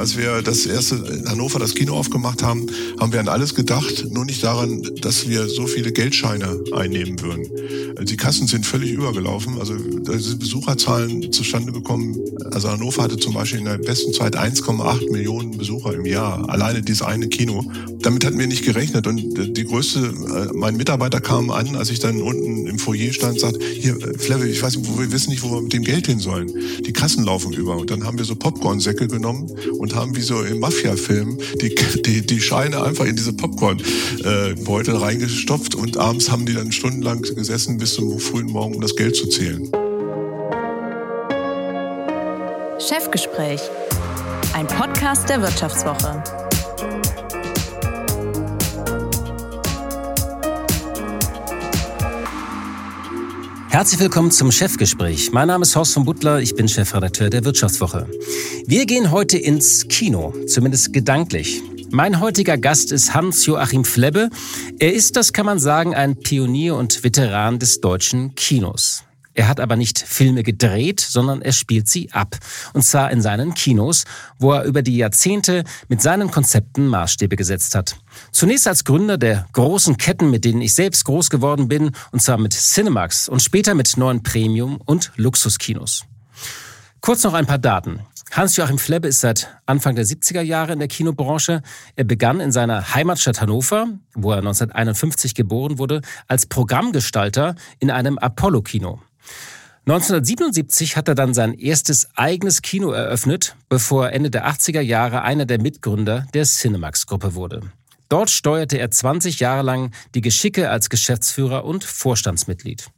als wir das erste in Hannover das Kino aufgemacht haben, haben wir an alles gedacht, nur nicht daran, dass wir so viele Geldscheine einnehmen würden. Die Kassen sind völlig übergelaufen, also da sind Besucherzahlen zustande gekommen. Also Hannover hatte zum Beispiel in der besten Zeit 1,8 Millionen Besucher im Jahr, alleine dieses eine Kino. Damit hatten wir nicht gerechnet und die größte, äh, mein Mitarbeiter kam an, als ich dann unten im Foyer stand, sagt, hier, Flevel, ich weiß wir wissen nicht, wo wir mit dem Geld hin sollen. Die Kassen laufen über und dann haben wir so Popcornsäcke genommen und haben wie so in Mafia-Filmen die, die, die Scheine einfach in diese Popcorn-Beutel reingestopft und abends haben die dann stundenlang gesessen bis zum frühen Morgen, um das Geld zu zählen. Chefgespräch, ein Podcast der Wirtschaftswoche. Herzlich willkommen zum Chefgespräch. Mein Name ist Horst von Butler, ich bin Chefredakteur der Wirtschaftswoche. Wir gehen heute ins Kino, zumindest gedanklich. Mein heutiger Gast ist Hans-Joachim Flebbe. Er ist, das kann man sagen, ein Pionier und Veteran des deutschen Kinos. Er hat aber nicht Filme gedreht, sondern er spielt sie ab. Und zwar in seinen Kinos, wo er über die Jahrzehnte mit seinen Konzepten Maßstäbe gesetzt hat. Zunächst als Gründer der großen Ketten, mit denen ich selbst groß geworden bin, und zwar mit Cinemax und später mit neuen Premium- und Luxuskinos. Kurz noch ein paar Daten. Hans-Joachim Flebbe ist seit Anfang der 70er Jahre in der Kinobranche. Er begann in seiner Heimatstadt Hannover, wo er 1951 geboren wurde, als Programmgestalter in einem Apollo-Kino. 1977 hat er dann sein erstes eigenes Kino eröffnet, bevor er Ende der 80er Jahre einer der Mitgründer der Cinemax-Gruppe wurde. Dort steuerte er 20 Jahre lang die Geschicke als Geschäftsführer und Vorstandsmitglied.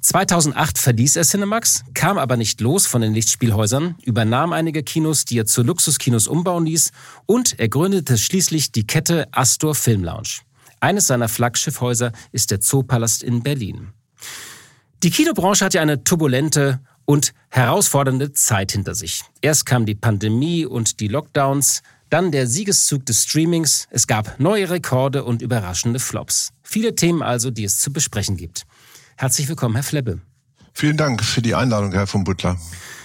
2008 verließ er Cinemax, kam aber nicht los von den Lichtspielhäusern, übernahm einige Kinos, die er zu Luxuskinos umbauen ließ und er gründete schließlich die Kette Astor Film Lounge. Eines seiner Flaggschiffhäuser ist der Zoopalast in Berlin. Die Kinobranche hat ja eine turbulente und herausfordernde Zeit hinter sich. Erst kam die Pandemie und die Lockdowns, dann der Siegeszug des Streamings, es gab neue Rekorde und überraschende Flops. Viele Themen also, die es zu besprechen gibt. Herzlich willkommen, Herr Flebbe. Vielen Dank für die Einladung, Herr von Butler.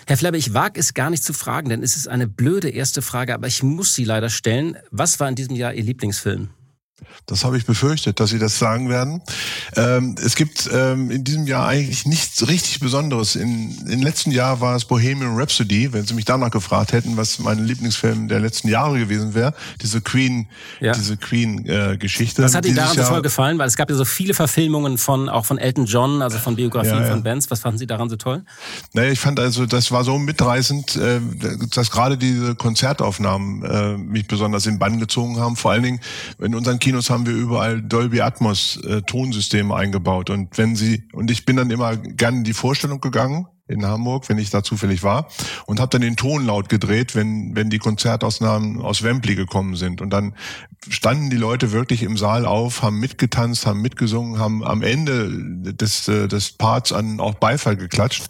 Herr Flebbe, ich wage es gar nicht zu fragen, denn es ist eine blöde erste Frage, aber ich muss sie leider stellen. Was war in diesem Jahr Ihr Lieblingsfilm? Das habe ich befürchtet, dass Sie das sagen werden. Ähm, es gibt ähm, in diesem Jahr eigentlich nichts richtig Besonderes. In, Im letzten Jahr war es Bohemian Rhapsody, wenn Sie mich danach gefragt hätten, was mein Lieblingsfilm der letzten Jahre gewesen wäre. Diese Queen, ja. diese Queen-Geschichte. Äh, was hat Ihnen daran so toll gefallen? Weil es gab ja so viele Verfilmungen von auch von Elton John, also von Biografien ja, ja. von Bands. Was fanden Sie daran so toll? Naja, ich fand also, das war so mitreißend, äh, dass gerade diese Konzertaufnahmen äh, mich besonders in Bann gezogen haben. Vor allen Dingen in unseren Kinos haben wir überall Dolby Atmos äh, Tonsysteme eingebaut. Und wenn Sie, und ich bin dann immer gerne in die Vorstellung gegangen, in Hamburg, wenn ich da zufällig war, und habe dann den Ton laut gedreht, wenn wenn die Konzertausnahmen aus Wembley gekommen sind. Und dann standen die Leute wirklich im Saal auf, haben mitgetanzt, haben mitgesungen, haben am Ende des äh, des Parts an auch Beifall geklatscht.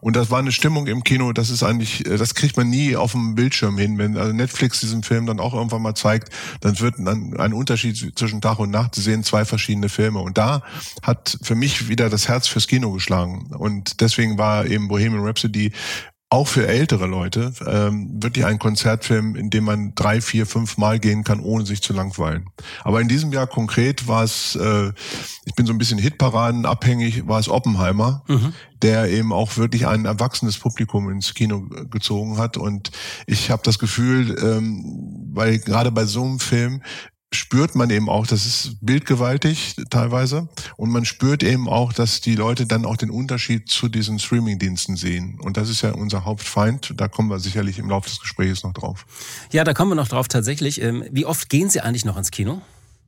Und das war eine Stimmung im Kino, das ist eigentlich, äh, das kriegt man nie auf dem Bildschirm hin. Wenn also Netflix diesen Film dann auch irgendwann mal zeigt, dann wird dann ein Unterschied zwischen Tag und Nacht. Sie sehen zwei verschiedene Filme. Und da hat für mich wieder das Herz fürs Kino geschlagen. Und deswegen war eben Bohemian Rhapsody auch für ältere Leute ähm, wirklich ein Konzertfilm, in dem man drei, vier, fünf Mal gehen kann, ohne sich zu langweilen. Aber in diesem Jahr konkret war es, äh, ich bin so ein bisschen Hitparaden abhängig, war es Oppenheimer, mhm. der eben auch wirklich ein erwachsenes Publikum ins Kino gezogen hat. Und ich habe das Gefühl, ähm, weil gerade bei so einem Film spürt man eben auch, das ist bildgewaltig teilweise und man spürt eben auch, dass die Leute dann auch den Unterschied zu diesen Streamingdiensten sehen und das ist ja unser Hauptfeind, da kommen wir sicherlich im Laufe des Gesprächs noch drauf. Ja, da kommen wir noch drauf tatsächlich. Ähm, wie oft gehen Sie eigentlich noch ins Kino?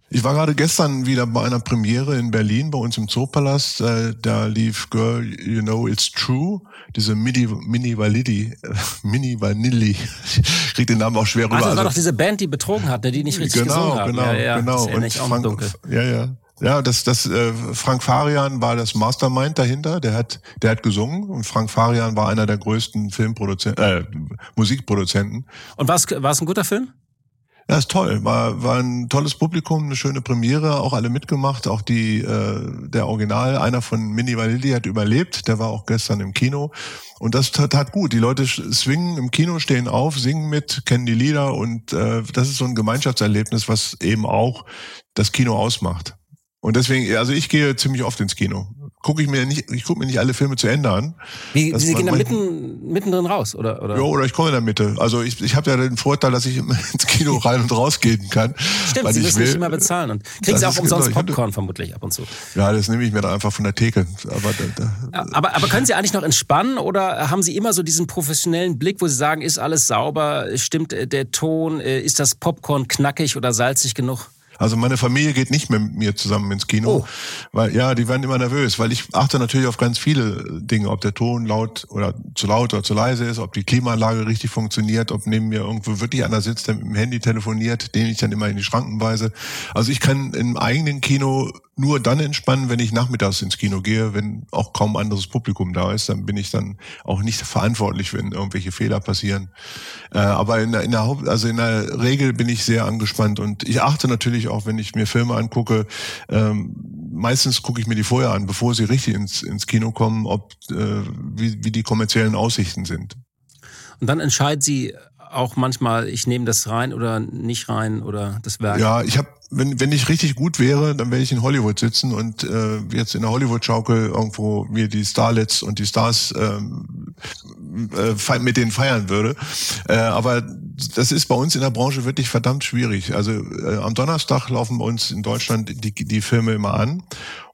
Ich war gerade gestern wieder bei einer Premiere in Berlin bei uns im Zoopalast. Äh, da lief Girl, You Know It's True, diese Mini, Mini Validi, äh, Mini Vanilli. Ich krieg den Namen auch schwer rüber. Also das war also, doch diese Band, die betrogen hat, ne, die nicht richtig genau, gesungen haben. Genau, ja, ja, genau. Und Frank, ja, ja. Ja, das, das äh, Frank Farian war das Mastermind dahinter. Der hat, der hat gesungen und Frank Farian war einer der größten Filmproduzenten, äh, Musikproduzenten. Und war es ein guter Film? Ja, ist toll. War, war ein tolles Publikum, eine schöne Premiere, auch alle mitgemacht. Auch die, äh, der Original, einer von Mini Vanilli hat überlebt, der war auch gestern im Kino. Und das tat, tat gut. Die Leute swingen im Kino, stehen auf, singen mit, kennen die Lieder und äh, das ist so ein Gemeinschaftserlebnis, was eben auch das Kino ausmacht. Und deswegen, also ich gehe ziemlich oft ins Kino gucke ich mir nicht, ich gucke mir nicht alle Filme zu Ende an. Wie, Sie gehen da mitten, mittendrin raus, oder? oder? Ja, oder ich komme in der Mitte. Also ich, ich habe ja den Vorteil, dass ich ins Kino rein und raus gehen kann. Stimmt, Sie müssen will. nicht immer bezahlen. Und kriegen Sie auch umsonst genau, Popcorn vermutlich ab und zu. Ja, das nehme ich mir dann einfach von der Theke. Aber, da, da, aber, aber können Sie eigentlich noch entspannen oder haben Sie immer so diesen professionellen Blick, wo Sie sagen, ist alles sauber, stimmt der Ton, ist das Popcorn knackig oder salzig genug? Also meine Familie geht nicht mit mir zusammen ins Kino, oh. weil ja, die werden immer nervös, weil ich achte natürlich auf ganz viele Dinge, ob der Ton laut oder zu laut oder zu leise ist, ob die Klimaanlage richtig funktioniert, ob neben mir irgendwo wirklich einer sitzt, der mit dem Handy telefoniert, den ich dann immer in die Schranken weise. Also ich kann im eigenen Kino nur dann entspannen, wenn ich nachmittags ins Kino gehe, wenn auch kaum anderes Publikum da ist, dann bin ich dann auch nicht verantwortlich, wenn irgendwelche Fehler passieren. Äh, aber in der, in der Haupt, also in der Regel bin ich sehr angespannt und ich achte natürlich auch, wenn ich mir Filme angucke, ähm, meistens gucke ich mir die vorher an, bevor sie richtig ins, ins Kino kommen, ob äh, wie, wie die kommerziellen Aussichten sind. Und dann entscheiden Sie auch manchmal, ich nehme das rein oder nicht rein oder das Werk? Ja, ich habe, wenn, wenn ich richtig gut wäre, dann werde ich in Hollywood sitzen und äh, jetzt in der Hollywood-Schaukel irgendwo mir die Starlets und die Stars ähm, äh, mit denen feiern würde. Äh, aber das ist bei uns in der Branche wirklich verdammt schwierig. Also äh, am Donnerstag laufen bei uns in Deutschland die, die Filme immer an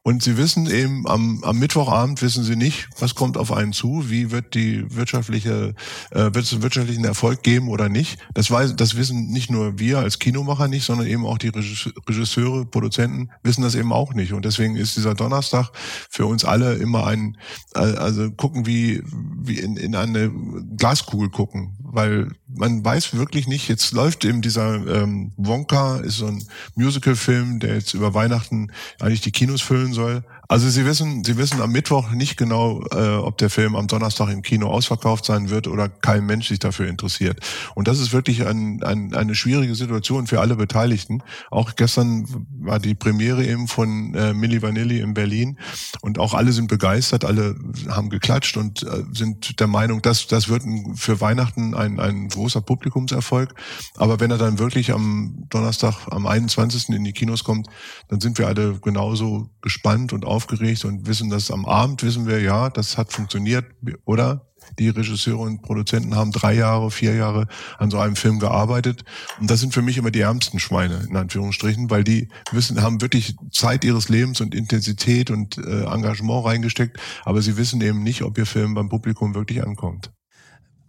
und Sie wissen eben, am, am Mittwochabend wissen Sie nicht, was kommt auf einen zu, wie wird die wirtschaftliche, äh, wird es einen wirtschaftlichen Erfolg geben oder nicht. Das, weiß, das wissen nicht nur wir als Kinomacher nicht, sondern eben auch die Regisseure, Produzenten wissen das eben auch nicht. Und deswegen ist dieser Donnerstag für uns alle immer ein, äh, also gucken wie, wie in, in eine Glaskugel gucken, weil man weiß wirklich nicht, jetzt läuft eben dieser ähm, Wonka, ist so ein Musicalfilm, der jetzt über Weihnachten eigentlich die Kinos füllen soll. Also Sie wissen, Sie wissen am Mittwoch nicht genau, äh, ob der Film am Donnerstag im Kino ausverkauft sein wird oder kein Mensch sich dafür interessiert. Und das ist wirklich ein, ein, eine schwierige Situation für alle Beteiligten. Auch gestern war die Premiere eben von äh, Milli Vanilli in Berlin und auch alle sind begeistert, alle haben geklatscht und äh, sind der Meinung, dass das wird für Weihnachten ein, ein großer Publikumserfolg. Aber wenn er dann wirklich am Donnerstag, am 21. in die Kinos kommt, dann sind wir alle genauso gespannt und auf aufgeregt und wissen dass am Abend, wissen wir, ja, das hat funktioniert, oder? Die Regisseure und Produzenten haben drei Jahre, vier Jahre an so einem Film gearbeitet. Und das sind für mich immer die ärmsten Schweine, in Anführungsstrichen, weil die wissen, haben wirklich Zeit ihres Lebens und Intensität und äh, Engagement reingesteckt, aber sie wissen eben nicht, ob ihr Film beim Publikum wirklich ankommt.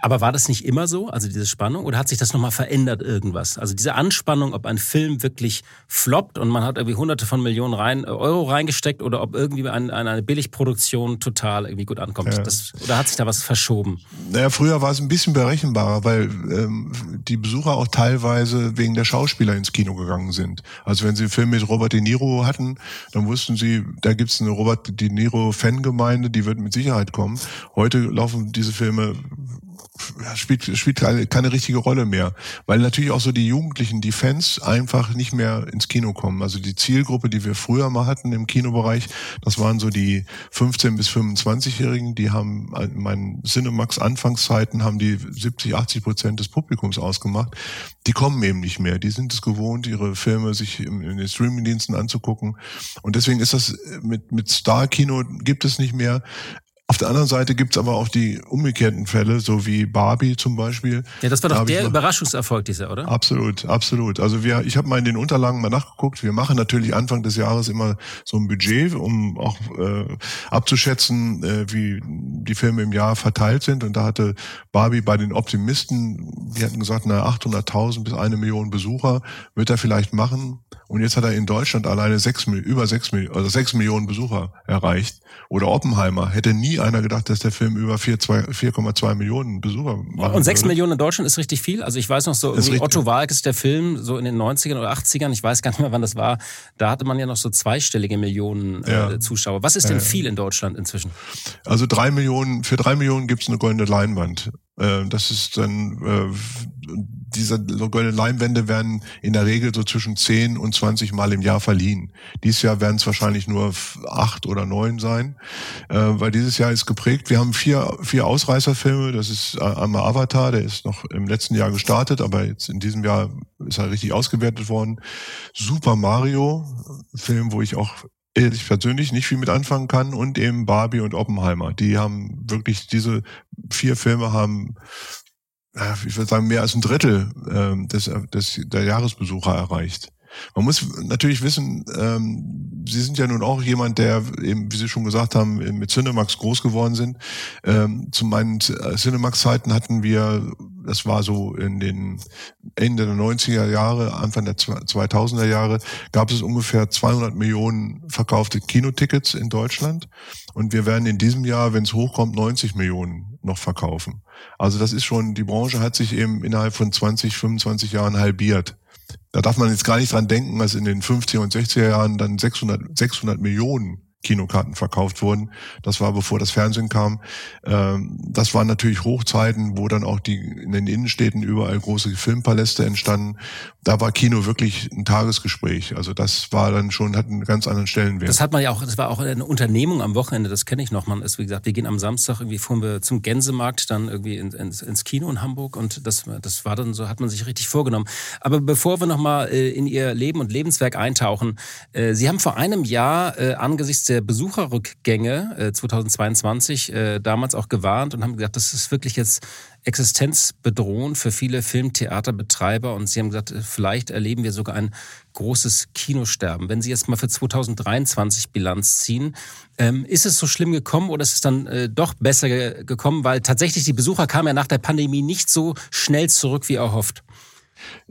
Aber war das nicht immer so, also diese Spannung, oder hat sich das nochmal verändert irgendwas? Also diese Anspannung, ob ein Film wirklich floppt und man hat irgendwie hunderte von Millionen rein, äh, Euro reingesteckt oder ob irgendwie ein, eine Billigproduktion total irgendwie gut ankommt. Ja. Das, oder hat sich da was verschoben? Naja, früher war es ein bisschen berechenbarer, weil ähm, die Besucher auch teilweise wegen der Schauspieler ins Kino gegangen sind. Also wenn sie einen Film mit Robert De Niro hatten, dann wussten sie, da gibt's eine Robert De Niro-Fangemeinde, die wird mit Sicherheit kommen. Heute laufen diese Filme spielt, spielt keine richtige Rolle mehr, weil natürlich auch so die Jugendlichen, die Fans einfach nicht mehr ins Kino kommen. Also die Zielgruppe, die wir früher mal hatten im Kinobereich, das waren so die 15 bis 25-Jährigen, die haben in meinen Cinemax Anfangszeiten haben die 70, 80 Prozent des Publikums ausgemacht. Die kommen eben nicht mehr. Die sind es gewohnt, ihre Filme sich in den Streamingdiensten anzugucken. Und deswegen ist das mit, mit Star-Kino gibt es nicht mehr. Auf der anderen Seite gibt's aber auch die umgekehrten Fälle, so wie Barbie zum Beispiel. Ja, das war doch da der Überraschungserfolg dieser, oder? Absolut, absolut. Also wir, ich habe mal in den Unterlagen mal nachgeguckt. Wir machen natürlich Anfang des Jahres immer so ein Budget, um auch äh, abzuschätzen, äh, wie die Filme im Jahr verteilt sind. Und da hatte Barbie bei den Optimisten, die hatten gesagt, na 800.000 bis eine Million Besucher wird er vielleicht machen. Und jetzt hat er in Deutschland alleine sechs, über sechs, also sechs Millionen Besucher erreicht. Oder Oppenheimer hätte nie einer gedacht, dass der Film über 4,2 Millionen Besucher macht. Und 6 Millionen in Deutschland ist richtig viel. Also ich weiß noch so, Otto Walk ist der Film, so in den 90ern oder 80ern, ich weiß gar nicht mehr, wann das war. Da hatte man ja noch so zweistellige Millionen äh, ja. Zuschauer. Was ist denn ja. viel in Deutschland inzwischen? Also drei Millionen, für drei Millionen gibt's eine goldene Leinwand. Äh, das ist dann, äh, diese Leinwände werden in der Regel so zwischen 10 und 20 Mal im Jahr verliehen. Dieses Jahr werden es wahrscheinlich nur acht oder neun sein, äh, weil dieses Jahr ist geprägt. Wir haben vier, vier Ausreißerfilme. Das ist einmal Avatar, der ist noch im letzten Jahr gestartet, aber jetzt in diesem Jahr ist er richtig ausgewertet worden. Super Mario, Film, wo ich auch ich persönlich nicht viel mit anfangen kann und eben Barbie und Oppenheimer. Die haben wirklich diese vier Filme haben ich würde sagen, mehr als ein Drittel ähm, des, des, der Jahresbesucher erreicht. Man muss natürlich wissen, ähm, Sie sind ja nun auch jemand, der eben, wie Sie schon gesagt haben, mit Cinemax groß geworden sind. Ähm, zu meinen äh, Cinemax-Zeiten hatten wir, das war so in den Ende der 90er Jahre, Anfang der 2000er Jahre, gab es ungefähr 200 Millionen verkaufte Kinotickets in Deutschland. Und wir werden in diesem Jahr, wenn es hochkommt, 90 Millionen noch verkaufen. Also das ist schon, die Branche hat sich eben innerhalb von 20, 25 Jahren halbiert. Da darf man jetzt gar nicht dran denken, dass in den 50er und 60er Jahren dann 600, 600 Millionen Kinokarten verkauft wurden. Das war bevor das Fernsehen kam. Ähm, das waren natürlich Hochzeiten, wo dann auch die in den Innenstädten überall große Filmpaläste entstanden. Da war Kino wirklich ein Tagesgespräch. Also das war dann schon, hat einen ganz anderen Stellenwert. Das hat man ja auch, das war auch eine Unternehmung am Wochenende, das kenne ich noch. Man ist, wie gesagt, wir gehen am Samstag irgendwie fuhren wir zum Gänsemarkt, dann irgendwie ins, ins Kino in Hamburg und das, das war dann so, hat man sich richtig vorgenommen. Aber bevor wir nochmal äh, in Ihr Leben und Lebenswerk eintauchen, äh, Sie haben vor einem Jahr äh, angesichts der der Besucherrückgänge äh, 2022 äh, damals auch gewarnt und haben gesagt, das ist wirklich jetzt existenzbedrohend für viele Filmtheaterbetreiber. Und Sie haben gesagt, äh, vielleicht erleben wir sogar ein großes Kinosterben. Wenn Sie jetzt mal für 2023 Bilanz ziehen, ähm, ist es so schlimm gekommen oder ist es dann äh, doch besser ge gekommen? Weil tatsächlich die Besucher kamen ja nach der Pandemie nicht so schnell zurück wie erhofft.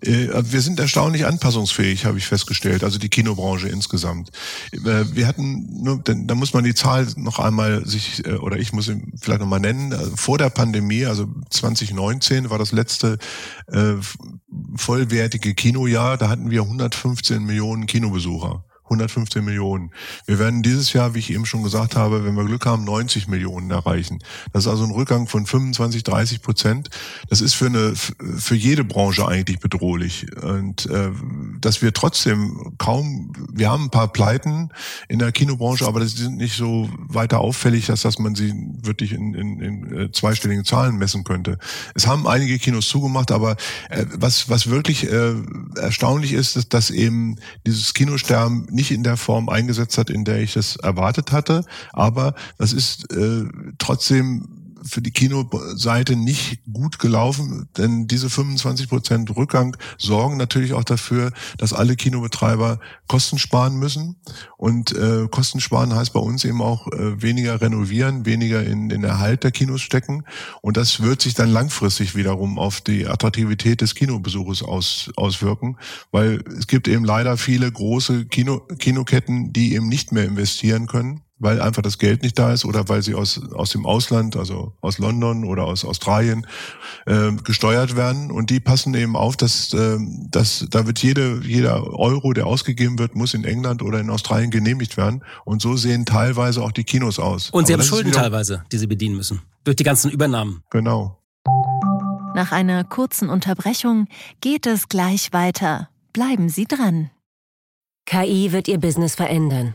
Äh, wir sind erstaunlich anpassungsfähig, habe ich festgestellt, also die Kinobranche insgesamt. Äh, wir hatten, nur, da muss man die Zahl noch einmal sich, äh, oder ich muss sie vielleicht nochmal nennen, vor der Pandemie, also 2019 war das letzte vollwertige Kinojahr, da hatten wir 115 Millionen Kinobesucher. 115 Millionen. Wir werden dieses Jahr, wie ich eben schon gesagt habe, wenn wir Glück haben, 90 Millionen erreichen. Das ist also ein Rückgang von 25, 30 Prozent. Das ist für eine für jede Branche eigentlich bedrohlich. Und äh, dass wir trotzdem kaum, wir haben ein paar Pleiten in der Kinobranche, aber das sind nicht so weiter auffällig, dass, dass man sie wirklich in, in, in äh, zweistelligen Zahlen messen könnte. Es haben einige Kinos zugemacht, aber äh, was was wirklich äh, erstaunlich ist, ist, dass eben dieses Kinosterben nicht in der Form eingesetzt hat, in der ich es erwartet hatte. Aber das ist äh, trotzdem für die Kinoseite nicht gut gelaufen, denn diese 25 Prozent Rückgang sorgen natürlich auch dafür, dass alle Kinobetreiber Kosten sparen müssen. Und äh, Kosten sparen heißt bei uns eben auch äh, weniger renovieren, weniger in den Erhalt der Kinos stecken. Und das wird sich dann langfristig wiederum auf die Attraktivität des Kinobesuches aus, auswirken, weil es gibt eben leider viele große Kino, Kinoketten, die eben nicht mehr investieren können weil einfach das Geld nicht da ist oder weil sie aus, aus dem Ausland, also aus London oder aus Australien äh, gesteuert werden. Und die passen eben auf, dass, äh, dass da wird jede, jeder Euro, der ausgegeben wird, muss in England oder in Australien genehmigt werden. Und so sehen teilweise auch die Kinos aus. Und sie Aber haben Schulden teilweise, die sie bedienen müssen. Durch die ganzen Übernahmen. Genau. Nach einer kurzen Unterbrechung geht es gleich weiter. Bleiben Sie dran. KI wird Ihr Business verändern.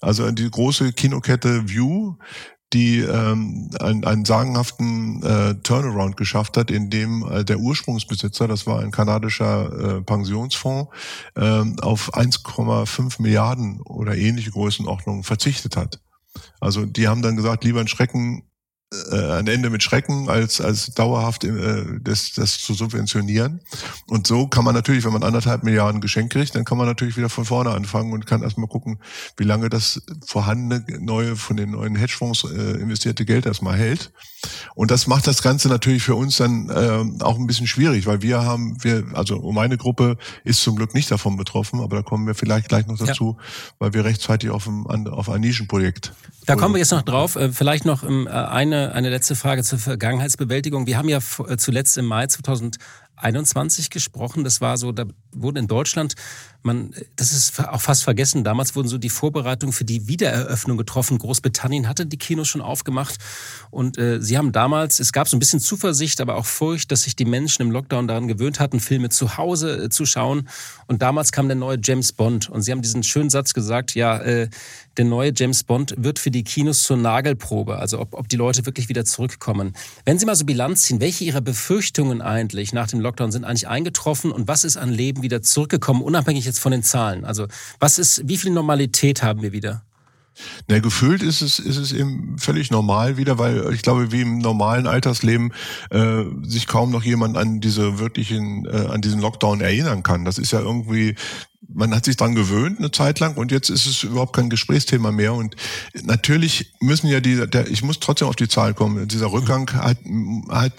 Also die große Kinokette View, die ähm, einen, einen sagenhaften äh, Turnaround geschafft hat, in dem äh, der Ursprungsbesitzer, das war ein kanadischer äh, Pensionsfonds, äh, auf 1,5 Milliarden oder ähnliche Größenordnungen verzichtet hat. Also die haben dann gesagt, lieber ein Schrecken äh, ein Ende mit Schrecken, als, als dauerhaft äh, das, das zu subventionieren. Und so kann man natürlich, wenn man anderthalb Milliarden Geschenk kriegt, dann kann man natürlich wieder von vorne anfangen und kann erstmal gucken, wie lange das vorhandene neue, von den neuen Hedgefonds äh, investierte Geld erstmal hält. Und das macht das Ganze natürlich für uns dann äh, auch ein bisschen schwierig, weil wir haben, wir, also meine Gruppe ist zum Glück nicht davon betroffen, aber da kommen wir vielleicht gleich noch dazu, ja. weil wir rechtzeitig auf ein, auf ein Nischenprojekt. Da kommen wir jetzt noch drauf. Äh, vielleicht noch ähm, eine, letzte Frage zur Vergangenheitsbewältigung. Wir haben ja äh, zuletzt im Mai 2021 gesprochen. Das war so, da wurden in Deutschland man, das ist auch fast vergessen. Damals wurden so die Vorbereitungen für die Wiedereröffnung getroffen. Großbritannien hatte die Kinos schon aufgemacht und äh, sie haben damals, es gab so ein bisschen Zuversicht, aber auch Furcht, dass sich die Menschen im Lockdown daran gewöhnt hatten, Filme zu Hause äh, zu schauen. Und damals kam der neue James Bond und sie haben diesen schönen Satz gesagt, ja, äh, der neue James Bond wird für die Kinos zur Nagelprobe, also ob, ob die Leute wirklich wieder zurückkommen. Wenn Sie mal so Bilanz ziehen, welche Ihrer Befürchtungen eigentlich nach dem Lockdown sind eigentlich eingetroffen und was ist an Leben wieder zurückgekommen, unabhängig jetzt von den Zahlen? Also was ist, wie viel Normalität haben wir wieder? Na, gefühlt ist es, ist es eben völlig normal wieder, weil ich glaube, wie im normalen Altersleben äh, sich kaum noch jemand an diese wirklichen, äh, an diesen Lockdown erinnern kann. Das ist ja irgendwie man hat sich dran gewöhnt eine Zeit lang und jetzt ist es überhaupt kein Gesprächsthema mehr. Und natürlich müssen ja die, der, ich muss trotzdem auf die Zahl kommen. Dieser Rückgang halt, halt,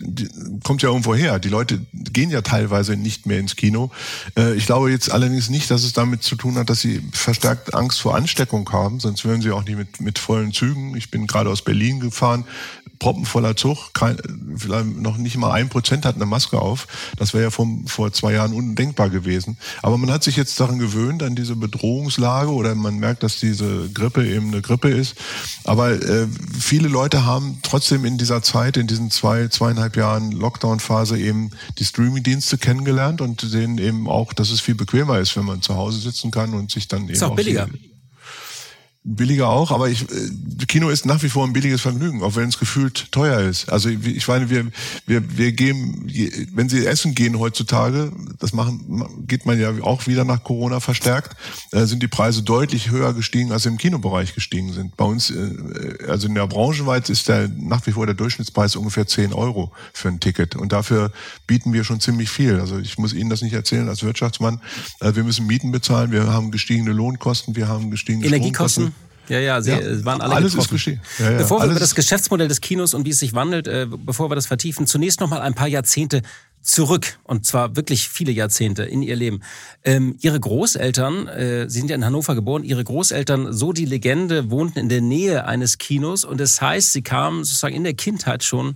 kommt ja irgendwo her. Die Leute gehen ja teilweise nicht mehr ins Kino. Äh, ich glaube jetzt allerdings nicht, dass es damit zu tun hat, dass sie verstärkt Angst vor Ansteckung haben, sonst wären sie auch nicht mit, mit vollen Zügen. Ich bin gerade aus Berlin gefahren proppenvoller Zug, kein, vielleicht noch nicht mal ein Prozent hat eine Maske auf. Das wäre ja vom, vor zwei Jahren undenkbar gewesen. Aber man hat sich jetzt daran gewöhnt, an diese Bedrohungslage oder man merkt, dass diese Grippe eben eine Grippe ist. Aber äh, viele Leute haben trotzdem in dieser Zeit, in diesen zwei, zweieinhalb Jahren Lockdown-Phase eben die Streaming-Dienste kennengelernt und sehen eben auch, dass es viel bequemer ist, wenn man zu Hause sitzen kann und sich dann eben ist auch, billiger. Die, Billiger auch, aber ich, äh, Kino ist nach wie vor ein billiges Vergnügen, auch wenn es gefühlt teuer ist. Also ich meine, wir, wir, wir gehen, wenn Sie essen gehen heutzutage, das machen, geht man ja auch wieder nach Corona verstärkt, äh, sind die Preise deutlich höher gestiegen, als sie im Kinobereich gestiegen sind. Bei uns, äh, also in der Branche weit ist der nach wie vor der Durchschnittspreis ungefähr 10 Euro für ein Ticket. Und dafür bieten wir schon ziemlich viel. Also ich muss Ihnen das nicht erzählen als Wirtschaftsmann. Wir müssen Mieten bezahlen, wir haben gestiegene Lohnkosten, wir haben gestiegene Energiekosten. Ja, ja, sie ja, waren alle alles getroffen. ist geschehen. Ja, ja, bevor wir über das Geschäftsmodell des Kinos und wie es sich wandelt, äh, bevor wir das vertiefen, zunächst noch mal ein paar Jahrzehnte zurück und zwar wirklich viele Jahrzehnte in ihr Leben. Ähm, ihre Großeltern, äh, sie sind ja in Hannover geboren, ihre Großeltern, so die Legende, wohnten in der Nähe eines Kinos und das heißt, sie kamen sozusagen in der Kindheit schon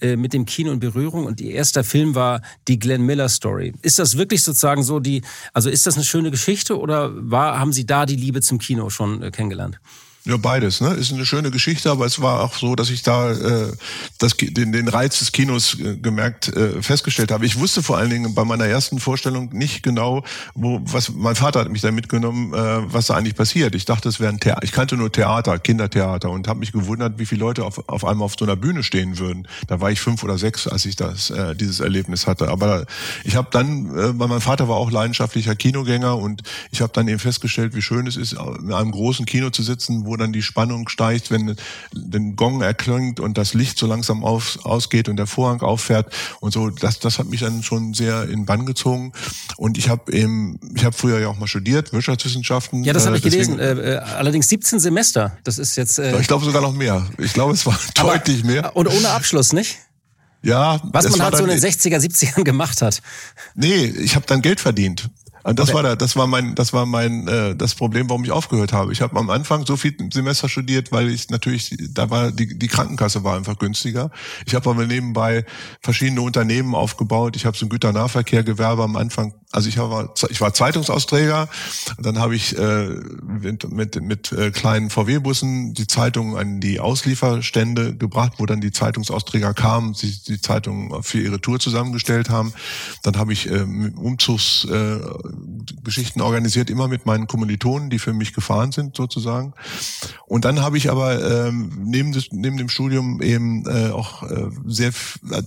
äh, mit dem Kino in Berührung und ihr erster Film war die Glenn Miller Story. Ist das wirklich sozusagen so die, also ist das eine schöne Geschichte oder war, haben Sie da die Liebe zum Kino schon äh, kennengelernt? Ja, beides. Ne? Ist eine schöne Geschichte, aber es war auch so, dass ich da äh, das, den, den Reiz des Kinos äh, gemerkt äh, festgestellt habe. Ich wusste vor allen Dingen bei meiner ersten Vorstellung nicht genau, wo was mein Vater hat mich da mitgenommen, äh, was da eigentlich passiert. Ich dachte, es wäre ein Theater. Ich kannte nur Theater, Kindertheater und habe mich gewundert, wie viele Leute auf, auf einmal auf so einer Bühne stehen würden. Da war ich fünf oder sechs, als ich das äh, dieses Erlebnis hatte. Aber ich habe dann, äh, weil mein Vater war auch leidenschaftlicher Kinogänger und ich habe dann eben festgestellt, wie schön es ist, in einem großen Kino zu sitzen, wo dann die Spannung steigt, wenn den Gong erklingt und das Licht so langsam auf, ausgeht und der Vorhang auffährt und so. Das, das hat mich dann schon sehr in Bann gezogen. Und ich habe eben, ich habe früher ja auch mal studiert, Wirtschaftswissenschaften. Ja, das habe ich äh, deswegen, gelesen. Äh, äh, allerdings 17 Semester. Das ist jetzt. Äh, ich glaube sogar noch mehr. Ich glaube, es war deutlich mehr. Und ohne Abschluss, nicht? Ja. Was man halt so in den 60er, 70ern gemacht hat. Nee, ich habe dann Geld verdient. Und das okay. war da, das war mein, das war mein äh, das Problem, warum ich aufgehört habe. Ich habe am Anfang so viel Semester studiert, weil ich natürlich, da war die die Krankenkasse war einfach günstiger. Ich habe aber nebenbei verschiedene Unternehmen aufgebaut. Ich habe so ein Güternahverkehrgewerbe am Anfang also ich, war, ich war Zeitungsausträger, dann habe ich äh, mit, mit, mit äh, kleinen VW-Bussen die Zeitung an die Auslieferstände gebracht, wo dann die Zeitungsausträger kamen, sie die Zeitung für ihre Tour zusammengestellt haben. Dann habe ich äh, Umzugsgeschichten äh, organisiert, immer mit meinen Kommilitonen, die für mich gefahren sind sozusagen. Und dann habe ich aber ähm, neben, des, neben dem Studium eben äh, auch äh, sehr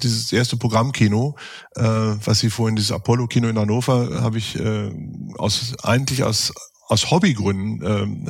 dieses erste Programmkino, äh, was Sie vorhin, dieses Apollo-Kino in Hannover, habe ich äh, aus eigentlich aus aus Hobbygründen ähm,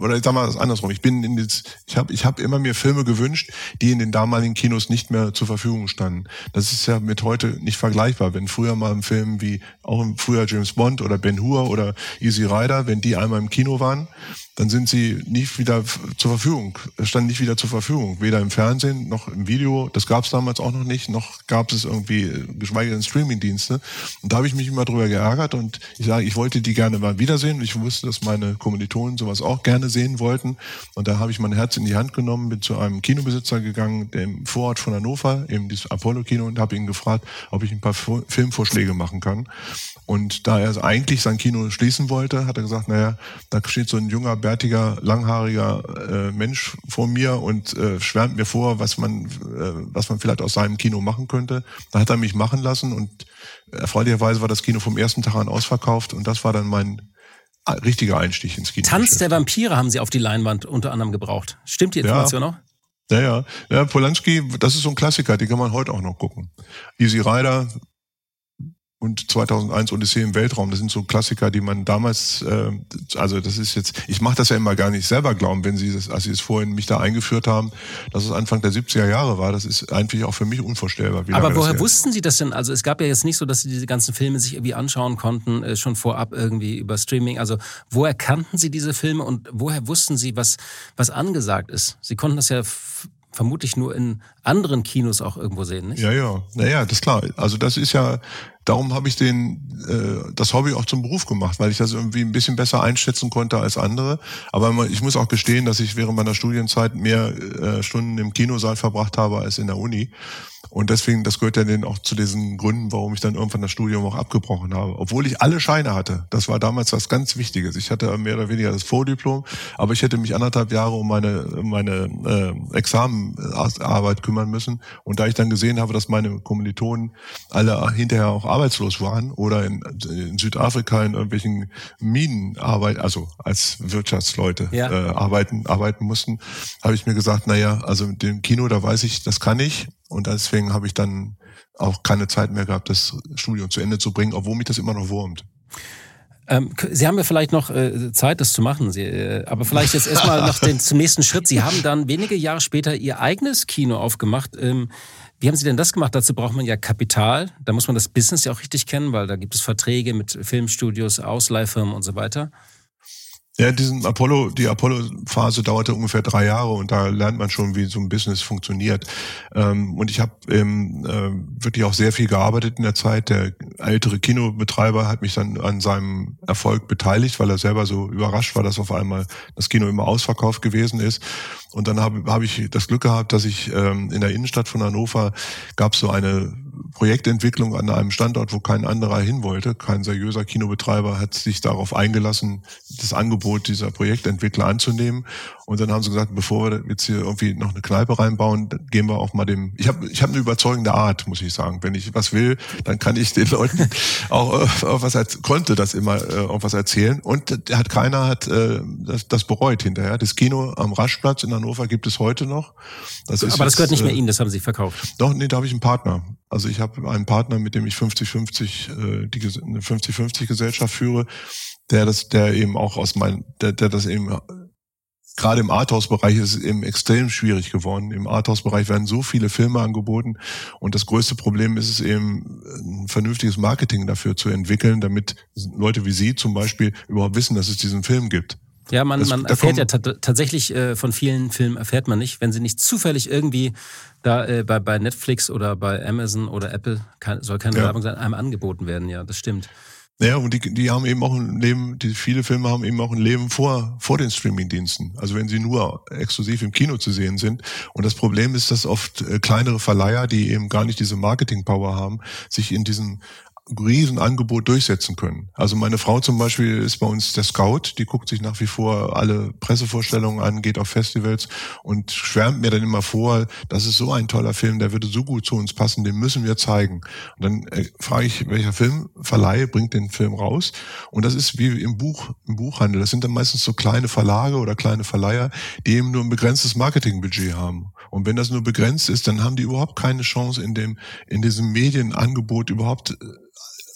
oder ich sag mal das andersrum. Ich bin in das, ich habe ich hab immer mir Filme gewünscht, die in den damaligen Kinos nicht mehr zur Verfügung standen. Das ist ja mit heute nicht vergleichbar. Wenn früher mal ein Film wie auch im früher James Bond oder Ben Hur oder Easy Rider, wenn die einmal im Kino waren, dann sind sie nie wieder zur Verfügung, standen nicht wieder zur Verfügung, weder im Fernsehen noch im Video. Das gab es damals auch noch nicht, noch gab es irgendwie geschweige denn Streamingdienste. Und da habe ich mich immer drüber geärgert und ich sage, ich wollte die gerne mal wiedersehen. Ich wusste, dass meine Kommilitonen sowas auch gerne sehen wollten. Und da habe ich mein Herz in die Hand genommen, bin zu einem Kinobesitzer gegangen, dem Vorort von Hannover, eben dieses Apollo-Kino, und habe ihn gefragt, ob ich ein paar Filmvorschläge machen kann. Und da er eigentlich sein Kino schließen wollte, hat er gesagt, naja, da steht so ein junger, bärtiger, langhaariger äh, Mensch vor mir und äh, schwärmt mir vor, was man, äh, was man vielleicht aus seinem Kino machen könnte. Da hat er mich machen lassen und erfreulicherweise war das Kino vom ersten Tag an ausverkauft und das war dann mein richtiger Einstieg ins Kino. Tanz der Vampire haben Sie auf die Leinwand unter anderem gebraucht. Stimmt die Information ja. noch? Ja, ja. Ja, Polanski, das ist so ein Klassiker, den kann man heute auch noch gucken. Easy Rider, und 2001 Odyssee im Weltraum. Das sind so Klassiker, die man damals, äh, also das ist jetzt, ich mache das ja immer gar nicht selber glauben, wenn Sie das, als Sie es vorhin mich da eingeführt haben, dass es Anfang der 70er Jahre war. Das ist eigentlich auch für mich unvorstellbar. Aber woher wussten Sie das denn? Also es gab ja jetzt nicht so, dass Sie diese ganzen Filme sich irgendwie anschauen konnten, äh, schon vorab irgendwie über Streaming. Also woher kannten Sie diese Filme und woher wussten Sie, was, was angesagt ist? Sie konnten das ja vermutlich nur in anderen Kinos auch irgendwo sehen, nicht? Ja, ja, naja, das ist klar. Also das ist ja darum habe ich den äh, das Hobby auch zum Beruf gemacht, weil ich das irgendwie ein bisschen besser einschätzen konnte als andere. Aber ich muss auch gestehen, dass ich während meiner Studienzeit mehr äh, Stunden im Kinosaal verbracht habe als in der Uni. Und deswegen, das gehört ja dann auch zu diesen Gründen, warum ich dann irgendwann das Studium auch abgebrochen habe. Obwohl ich alle Scheine hatte. Das war damals was ganz Wichtiges. Ich hatte mehr oder weniger das Vordiplom, aber ich hätte mich anderthalb Jahre um meine, meine äh, Examenarbeit kümmern müssen. Und da ich dann gesehen habe, dass meine Kommilitonen alle hinterher auch arbeitslos waren oder in, in Südafrika in irgendwelchen Minen arbeiten, also als Wirtschaftsleute ja. äh, arbeiten, arbeiten mussten, habe ich mir gesagt, naja, also mit dem Kino, da weiß ich, das kann ich. Und deswegen habe ich dann auch keine Zeit mehr gehabt, das Studium zu Ende zu bringen, obwohl mich das immer noch wurmt. Ähm, Sie haben ja vielleicht noch äh, Zeit, das zu machen. Sie, äh, aber vielleicht jetzt erstmal noch den, zum nächsten Schritt. Sie haben dann wenige Jahre später Ihr eigenes Kino aufgemacht. Ähm, wie haben Sie denn das gemacht? Dazu braucht man ja Kapital. Da muss man das Business ja auch richtig kennen, weil da gibt es Verträge mit Filmstudios, Ausleihfirmen und so weiter. Ja, diesen Apollo, die Apollo-Phase dauerte ungefähr drei Jahre und da lernt man schon, wie so ein Business funktioniert. Ähm, und ich habe äh, wirklich auch sehr viel gearbeitet in der Zeit. Der ältere Kinobetreiber hat mich dann an seinem Erfolg beteiligt, weil er selber so überrascht war, dass auf einmal das Kino immer ausverkauft gewesen ist. Und dann habe hab ich das Glück gehabt, dass ich ähm, in der Innenstadt von Hannover gab so eine Projektentwicklung an einem Standort, wo kein anderer hin wollte. Kein seriöser Kinobetreiber hat sich darauf eingelassen, das Angebot dieser Projektentwickler anzunehmen. Und dann haben sie gesagt, bevor wir jetzt hier irgendwie noch eine Kneipe reinbauen, gehen wir auch mal dem. Ich habe ich hab eine überzeugende Art, muss ich sagen. Wenn ich was will, dann kann ich den Leuten auch, äh, auch was konnte das immer äh, auch was erzählen. Und hat keiner hat äh, das, das bereut hinterher. Das Kino am Raschplatz in Hannover gibt es heute noch. Das Aber das gehört nicht mehr Ihnen, das haben Sie verkauft. Doch, nee, da habe ich einen Partner. Also ich habe einen Partner, mit dem ich 50-50 äh, die eine 50-50 Gesellschaft führe, der das, der eben auch aus meinem, der, der das eben gerade im Arthouse-Bereich ist es eben extrem schwierig geworden. Im Arthouse-Bereich werden so viele Filme angeboten und das größte Problem ist es eben, ein vernünftiges Marketing dafür zu entwickeln, damit Leute wie Sie zum Beispiel überhaupt wissen, dass es diesen Film gibt. Ja, man, das, man erfährt ja tatsächlich äh, von vielen Filmen erfährt man nicht, wenn sie nicht zufällig irgendwie da äh, bei, bei Netflix oder bei Amazon oder Apple kann, soll keine ja. Werbung sein, einem angeboten werden. Ja, das stimmt. Ja, und die, die haben eben auch ein Leben, die viele Filme haben eben auch ein Leben vor, vor den Streamingdiensten. Also wenn sie nur exklusiv im Kino zu sehen sind. Und das Problem ist, dass oft äh, kleinere Verleiher, die eben gar nicht diese Marketing-Power haben, sich in diesen Riesenangebot durchsetzen können. Also meine Frau zum Beispiel ist bei uns der Scout, die guckt sich nach wie vor alle Pressevorstellungen an, geht auf Festivals und schwärmt mir dann immer vor, das ist so ein toller Film, der würde so gut zu uns passen, den müssen wir zeigen. Und dann äh, frage ich, welcher Filmverleih bringt den Film raus? Und das ist wie im Buch, im Buchhandel. Das sind dann meistens so kleine Verlage oder kleine Verleiher, die eben nur ein begrenztes Marketingbudget haben. Und wenn das nur begrenzt ist, dann haben die überhaupt keine Chance in dem, in diesem Medienangebot überhaupt äh,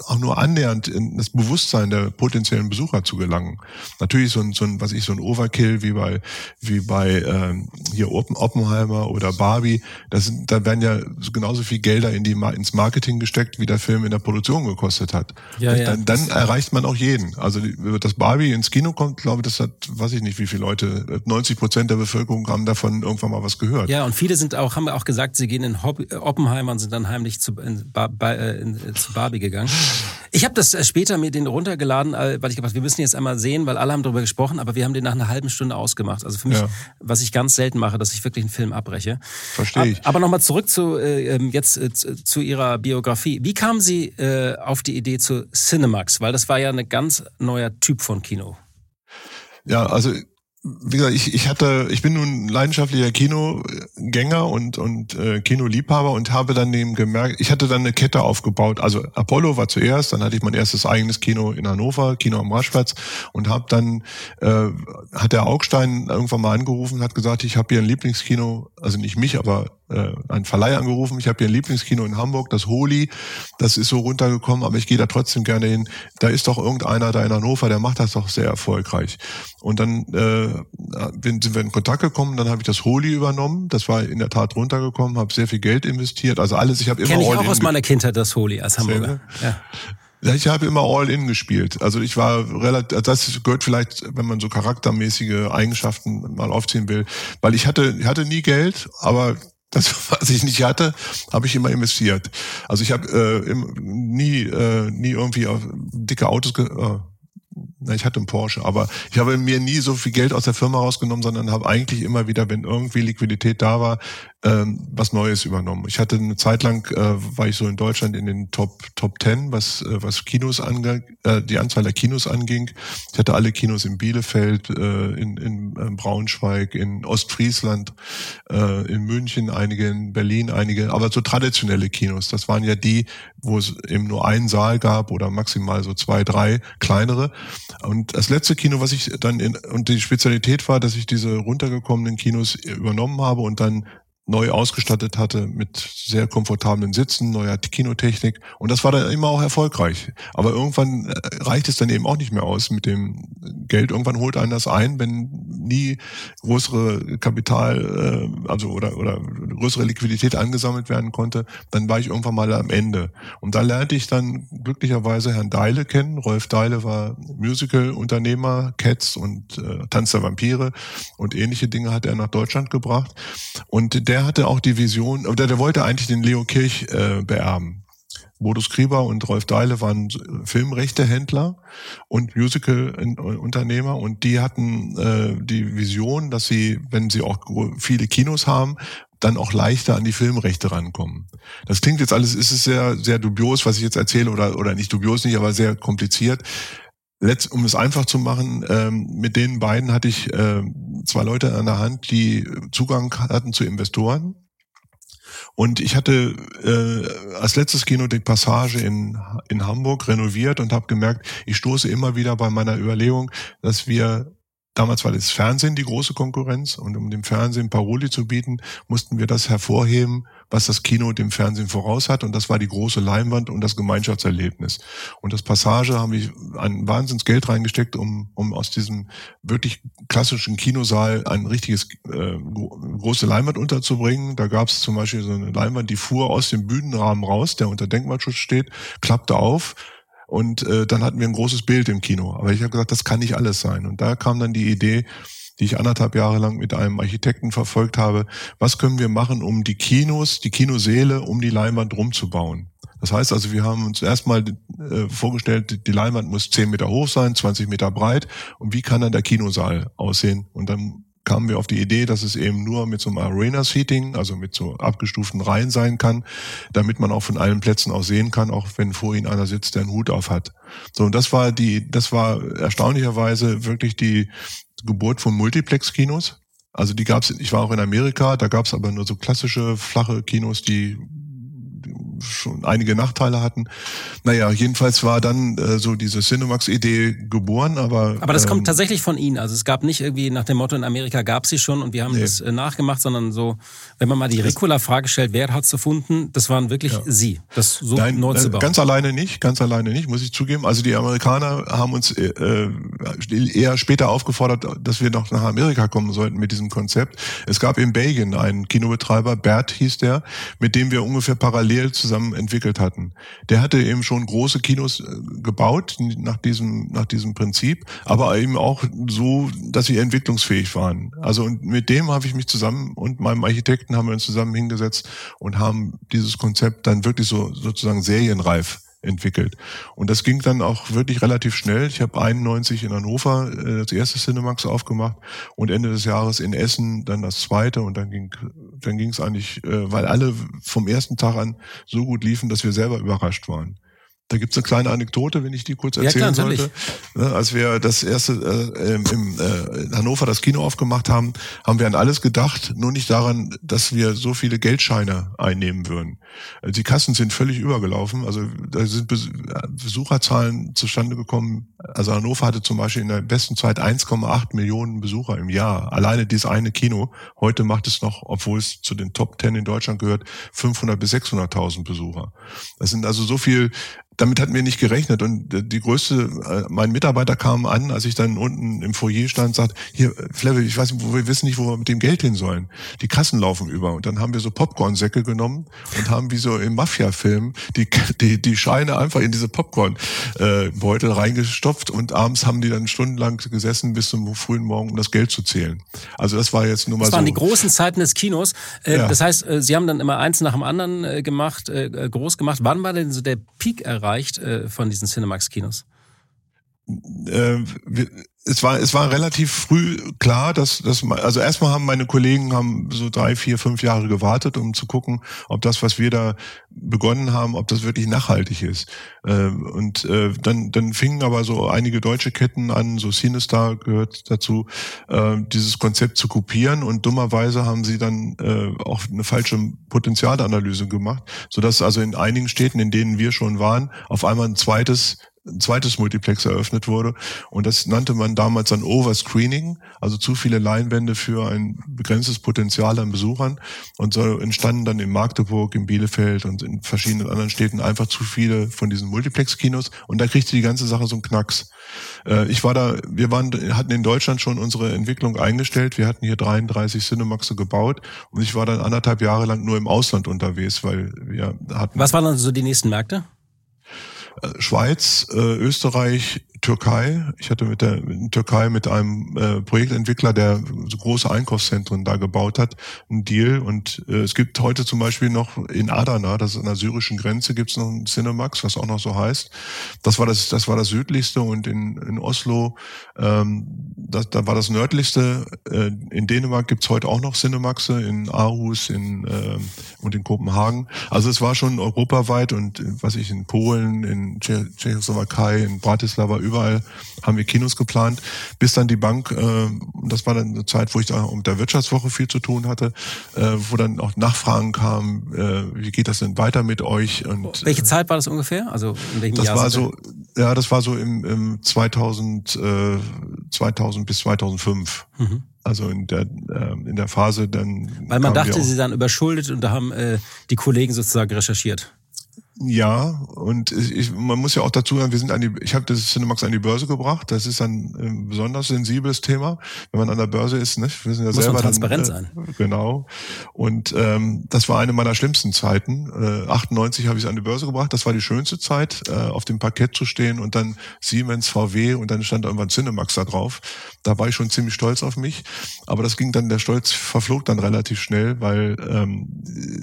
auch nur annähernd in das Bewusstsein der potenziellen Besucher zu gelangen. Natürlich so ein, so ein was ich so ein Overkill wie bei wie bei ähm, hier Oppenheimer oder Barbie, das sind, da werden ja genauso viel Gelder in die ins Marketing gesteckt, wie der Film in der Produktion gekostet hat. Ja, ja. Dann, dann erreicht man auch jeden. Also das Barbie ins Kino kommt, glaube ich, das hat, weiß ich nicht, wie viele Leute, 90 Prozent der Bevölkerung haben davon irgendwann mal was gehört. Ja, und viele sind auch haben auch gesagt, sie gehen in Oppenheimer und sind dann heimlich zu, in, bei, äh, in, zu Barbie gegangen. Ich habe das äh, später mir den runtergeladen, weil ich gedacht, wir müssen jetzt einmal sehen, weil alle haben darüber gesprochen, aber wir haben den nach einer halben Stunde ausgemacht. Also für mich, ja. was ich ganz selten mache, dass ich wirklich einen Film abbreche. Verstehe ich. Aber nochmal zurück zu äh, ähm, jetzt äh, zu Ihrer Biografie. Wie kamen Sie äh, auf die Idee zu Cinemax? Weil das war ja ein ganz neuer Typ von Kino. Ja, also wie gesagt, ich, ich hatte, ich bin nun leidenschaftlicher Kinogänger und und äh, Kinoliebhaber und habe dann eben gemerkt, ich hatte dann eine Kette aufgebaut. Also Apollo war zuerst, dann hatte ich mein erstes eigenes Kino in Hannover, Kino am Raschplatz und habe dann äh, hat der Augstein irgendwann mal angerufen, hat gesagt, ich habe hier ein Lieblingskino, also nicht mich, aber äh, einen Verleih angerufen. Ich habe hier ein Lieblingskino in Hamburg, das Holi. Das ist so runtergekommen, aber ich gehe da trotzdem gerne hin. Da ist doch irgendeiner da in Hannover, der macht das doch sehr erfolgreich. Und dann äh, sind wir in Kontakt gekommen, dann habe ich das Holi übernommen. Das war in der Tat runtergekommen, habe sehr viel Geld investiert. Also alles, ich habe immer Kenn ich auch aus meiner Kindheit das Holi als Hamburger. Ja. Ich habe immer All-In gespielt. Also ich war relativ, das gehört vielleicht, wenn man so charaktermäßige Eigenschaften mal aufziehen will, weil ich hatte, ich hatte nie Geld, aber das, was ich nicht hatte, habe ich immer investiert. Also ich habe äh, nie, äh, nie irgendwie auf dicke Autos, ge äh, na, ich hatte einen Porsche, aber ich habe mir nie so viel Geld aus der Firma rausgenommen, sondern habe eigentlich immer wieder, wenn irgendwie Liquidität da war, ähm, was Neues übernommen. Ich hatte eine Zeit lang, äh, war ich so in Deutschland in den Top Top Ten, was äh, was Kinos anging, äh, die Anzahl der Kinos anging. Ich hatte alle Kinos in Bielefeld, äh, in, in äh, Braunschweig, in Ostfriesland, äh, in München einige, in Berlin einige, aber so traditionelle Kinos. Das waren ja die, wo es eben nur einen Saal gab oder maximal so zwei, drei kleinere. Und das letzte Kino, was ich dann in, und die Spezialität war, dass ich diese runtergekommenen Kinos übernommen habe und dann neu ausgestattet hatte mit sehr komfortablen Sitzen, neuer Kinotechnik. Und das war dann immer auch erfolgreich. Aber irgendwann äh, reicht es dann eben auch nicht mehr aus mit dem Geld. Irgendwann holt einen das ein, wenn nie größere Kapital, äh, also oder, oder größere Liquidität angesammelt werden konnte, dann war ich irgendwann mal am Ende. Und da lernte ich dann glücklicherweise Herrn Deile kennen. Rolf Deile war Musical-Unternehmer, Cats und äh, Tanz der Vampire und ähnliche Dinge hat er nach Deutschland gebracht. Und der der hatte auch die Vision, oder der wollte eigentlich den Leo Kirch äh, beerben. Bodo Skriber und Rolf Deile waren Filmrechtehändler und Musical-Unternehmer und die hatten äh, die Vision, dass sie, wenn sie auch viele Kinos haben, dann auch leichter an die Filmrechte rankommen. Das klingt jetzt alles, ist es sehr, sehr dubios, was ich jetzt erzähle, oder, oder nicht dubios nicht, aber sehr kompliziert. Letzt, um es einfach zu machen, ähm, mit den beiden hatte ich äh, zwei Leute an der Hand, die Zugang hatten zu Investoren. Und ich hatte äh, als letztes Kino die Passage in, in Hamburg renoviert und habe gemerkt, ich stoße immer wieder bei meiner Überlegung, dass wir Damals war das Fernsehen die große Konkurrenz und um dem Fernsehen Paroli zu bieten, mussten wir das hervorheben, was das Kino dem Fernsehen voraus hat und das war die große Leinwand und das Gemeinschaftserlebnis. Und das Passage haben wir ein Wahnsinns Geld reingesteckt, um, um aus diesem wirklich klassischen Kinosaal ein richtiges äh, große Leinwand unterzubringen. Da gab es zum Beispiel so eine Leinwand, die fuhr aus dem Bühnenrahmen raus, der unter Denkmalschutz steht, klappte auf und äh, dann hatten wir ein großes Bild im Kino. Aber ich habe gesagt, das kann nicht alles sein. Und da kam dann die Idee, die ich anderthalb Jahre lang mit einem Architekten verfolgt habe, was können wir machen, um die Kinos, die Kinoseele um die Leinwand rumzubauen. Das heißt also, wir haben uns erstmal äh, vorgestellt, die Leinwand muss zehn Meter hoch sein, 20 Meter breit. Und wie kann dann der Kinosaal aussehen? Und dann kamen wir auf die Idee, dass es eben nur mit so einem Arena-Seating, also mit so abgestuften Reihen sein kann, damit man auch von allen Plätzen aus sehen kann, auch wenn vor ihnen einer sitzt, der einen Hut auf hat. So, und das war die, das war erstaunlicherweise wirklich die Geburt von Multiplex-Kinos. Also die gab's, ich war auch in Amerika, da gab's aber nur so klassische flache Kinos, die schon einige Nachteile hatten. Naja, jedenfalls war dann äh, so diese Cinemax-Idee geboren, aber. Aber das ähm, kommt tatsächlich von Ihnen. Also es gab nicht irgendwie nach dem Motto, in Amerika gab sie schon und wir haben nee. das äh, nachgemacht, sondern so, wenn man mal die Ricola-Frage stellt, wer hat's erfunden, das waren wirklich ja. Sie, das so Nein, neu zu äh, bauen. Ganz alleine nicht, ganz alleine nicht, muss ich zugeben. Also die Amerikaner haben uns äh, äh eher später aufgefordert, dass wir noch nach Amerika kommen sollten mit diesem Konzept. Es gab in Belgien einen Kinobetreiber, Bert hieß der, mit dem wir ungefähr parallel zusammen entwickelt hatten. Der hatte eben schon große Kinos äh, gebaut nach diesem, nach diesem Prinzip, aber eben auch so, dass sie entwicklungsfähig waren. Also und mit dem habe ich mich zusammen und meinem Architekten haben wir uns zusammen hingesetzt und haben dieses Konzept dann wirklich so sozusagen serienreif entwickelt. Und das ging dann auch wirklich relativ schnell. Ich habe 91 in Hannover äh, das erste Cinemax aufgemacht und Ende des Jahres in Essen dann das zweite und dann ging dann ging es eigentlich, äh, weil alle vom ersten Tag an so gut liefen, dass wir selber überrascht waren. Da gibt's eine kleine Anekdote, wenn ich die kurz erzählen ja, klar, sollte. Ne, als wir das erste äh, im äh, in Hannover das Kino aufgemacht haben, haben wir an alles gedacht, nur nicht daran, dass wir so viele Geldscheine einnehmen würden. Äh, die Kassen sind völlig übergelaufen. Also da sind Besucherzahlen zustande gekommen. Also Hannover hatte zum Beispiel in der besten Zeit 1,8 Millionen Besucher im Jahr. Alleine dieses eine Kino. Heute macht es noch, obwohl es zu den Top 10 in Deutschland gehört, 500 bis 600.000 Besucher. Das sind also so viel damit hatten wir nicht gerechnet. Und die größte, äh, mein Mitarbeiter kam an, als ich dann unten im Foyer stand, sagt, hier, Flevel, ich weiß nicht, wo wir wissen nicht, wo wir mit dem Geld hin sollen. Die Kassen laufen über. Und dann haben wir so Popcorn-Säcke genommen und haben wie so im Mafia-Film die, die, die Scheine einfach in diese Popcorn-Beutel reingestopft und abends haben die dann stundenlang gesessen bis zum frühen Morgen, um das Geld zu zählen. Also das war jetzt nur mal so. Das waren die großen Zeiten des Kinos. Äh. Das heißt, äh, Sie haben dann immer eins nach dem anderen gemacht, groß gemacht. Wann war denn so der Peak erreicht? Erreicht äh, von diesen Cinemax-Kinos? Äh, es war es war relativ früh klar, dass dass also erstmal haben meine Kollegen haben so drei, vier, fünf Jahre gewartet, um zu gucken, ob das, was wir da begonnen haben, ob das wirklich nachhaltig ist. Äh, und äh, dann dann fingen aber so einige deutsche Ketten an, so Cinestar gehört dazu, äh, dieses Konzept zu kopieren und dummerweise haben sie dann auch eine falsche Potenzialanalyse gemacht, so dass also in einigen Städten, in denen wir schon waren, auf einmal ein zweites ein zweites Multiplex eröffnet wurde. Und das nannte man damals dann Overscreening, also zu viele Leinwände für ein begrenztes Potenzial an Besuchern. Und so entstanden dann in Magdeburg, in Bielefeld und in verschiedenen anderen Städten einfach zu viele von diesen Multiplex-Kinos. Und da kriegte die ganze Sache so einen Knacks. Äh, ich war da, wir waren, hatten in Deutschland schon unsere Entwicklung eingestellt. Wir hatten hier 33 Cinemaxe gebaut und ich war dann anderthalb Jahre lang nur im Ausland unterwegs, weil wir hatten. Was waren dann so die nächsten Märkte? Schweiz, äh, Österreich, Türkei. Ich hatte mit der in Türkei mit einem äh, Projektentwickler, der große Einkaufszentren da gebaut hat, einen Deal. Und äh, es gibt heute zum Beispiel noch in Adana, das ist an der syrischen Grenze, gibt es noch ein Cinemax, was auch noch so heißt. Das war das, das war das südlichste und in, in Oslo, ähm, das, da war das nördlichste. Äh, in Dänemark gibt's heute auch noch Cinemaxe, in Aarhus in, äh, und in Kopenhagen. Also es war schon europaweit und was ich in Polen, in Tschechoslowakei, in Bratislava überall haben wir Kinos geplant, bis dann die Bank, äh, das war dann eine Zeit, wo ich da mit der Wirtschaftswoche viel zu tun hatte, äh, wo dann auch Nachfragen kamen, äh, wie geht das denn weiter mit euch? Und, Welche Zeit war das ungefähr? Also in welchem das Jahr? War so, ja, das war so im, im 2000, äh, 2000 bis 2005. Mhm. Also in der, äh, in der Phase dann. Weil man dachte, sie dann überschuldet und da haben äh, die Kollegen sozusagen recherchiert. Ja, und ich, man muss ja auch dazu sagen, wir sind an die, ich habe das Cinemax an die Börse gebracht. Das ist ein, ein besonders sensibles Thema, wenn man an der Börse ist. Nicht? Wir sind ja muss selber transparent dann, äh, sein. Genau. Und ähm, das war eine meiner schlimmsten Zeiten. Äh, 98 habe ich es an die Börse gebracht. Das war die schönste Zeit, äh, auf dem Parkett zu stehen und dann Siemens, VW und dann stand irgendwann Cinemax da drauf. Da war ich schon ziemlich stolz auf mich. Aber das ging dann, der Stolz verflog dann relativ schnell, weil ähm,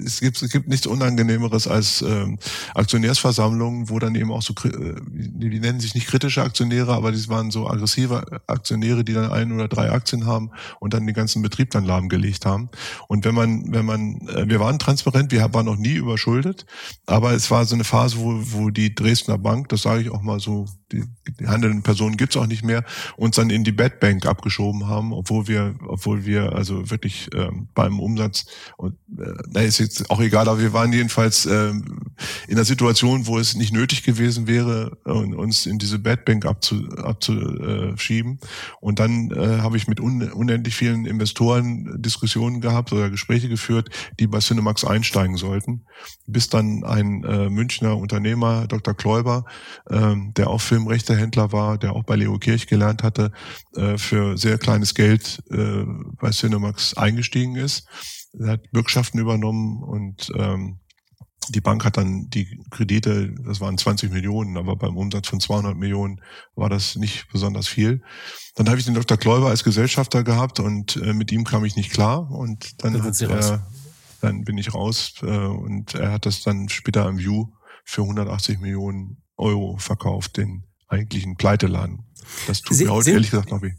es gibt es gibt nichts Unangenehmeres als ähm, Aktionärsversammlungen, wo dann eben auch so, äh, die nennen sich nicht kritische Aktionäre, aber die waren so aggressive Aktionäre, die dann ein oder drei Aktien haben und dann den ganzen Betrieb dann lahmgelegt haben. Und wenn man, wenn man, äh, wir waren transparent, wir waren noch nie überschuldet, aber es war so eine Phase, wo, wo die Dresdner Bank, das sage ich auch mal so, die, die handelnden Personen gibt's auch nicht mehr, uns dann in die Bad Bank abgeschoben haben, obwohl wir, obwohl wir also wirklich ähm, beim Umsatz und äh, na, ist jetzt auch egal, aber wir waren jedenfalls ähm, in der Situation, wo es nicht nötig gewesen wäre, äh, uns in diese Bad Bank abzu, abzuschieben. Und dann äh, habe ich mit un, unendlich vielen Investoren Diskussionen gehabt oder Gespräche geführt, die bei Cinemax einsteigen sollten, bis dann ein äh, Münchner Unternehmer, Dr. Kläuber, ähm, der auch Filmrechtehändler war, der auch bei Leo Kirch gelernt hatte, äh, für sehr kleines Geld äh, bei Cinemax eingestiegen ist. Er hat Bürgschaften übernommen und ähm, die Bank hat dann die Kredite, das waren 20 Millionen, aber beim Umsatz von 200 Millionen war das nicht besonders viel. Dann habe ich den Dr. Kläuber als Gesellschafter gehabt und äh, mit ihm kam ich nicht klar und dann, dann, hat er, dann bin ich raus äh, und er hat das dann später im View für 180 Millionen Euro verkauft, den eigentlichen Pleiteladen. Das tut Sie, mir heute ehrlich gesagt noch weh.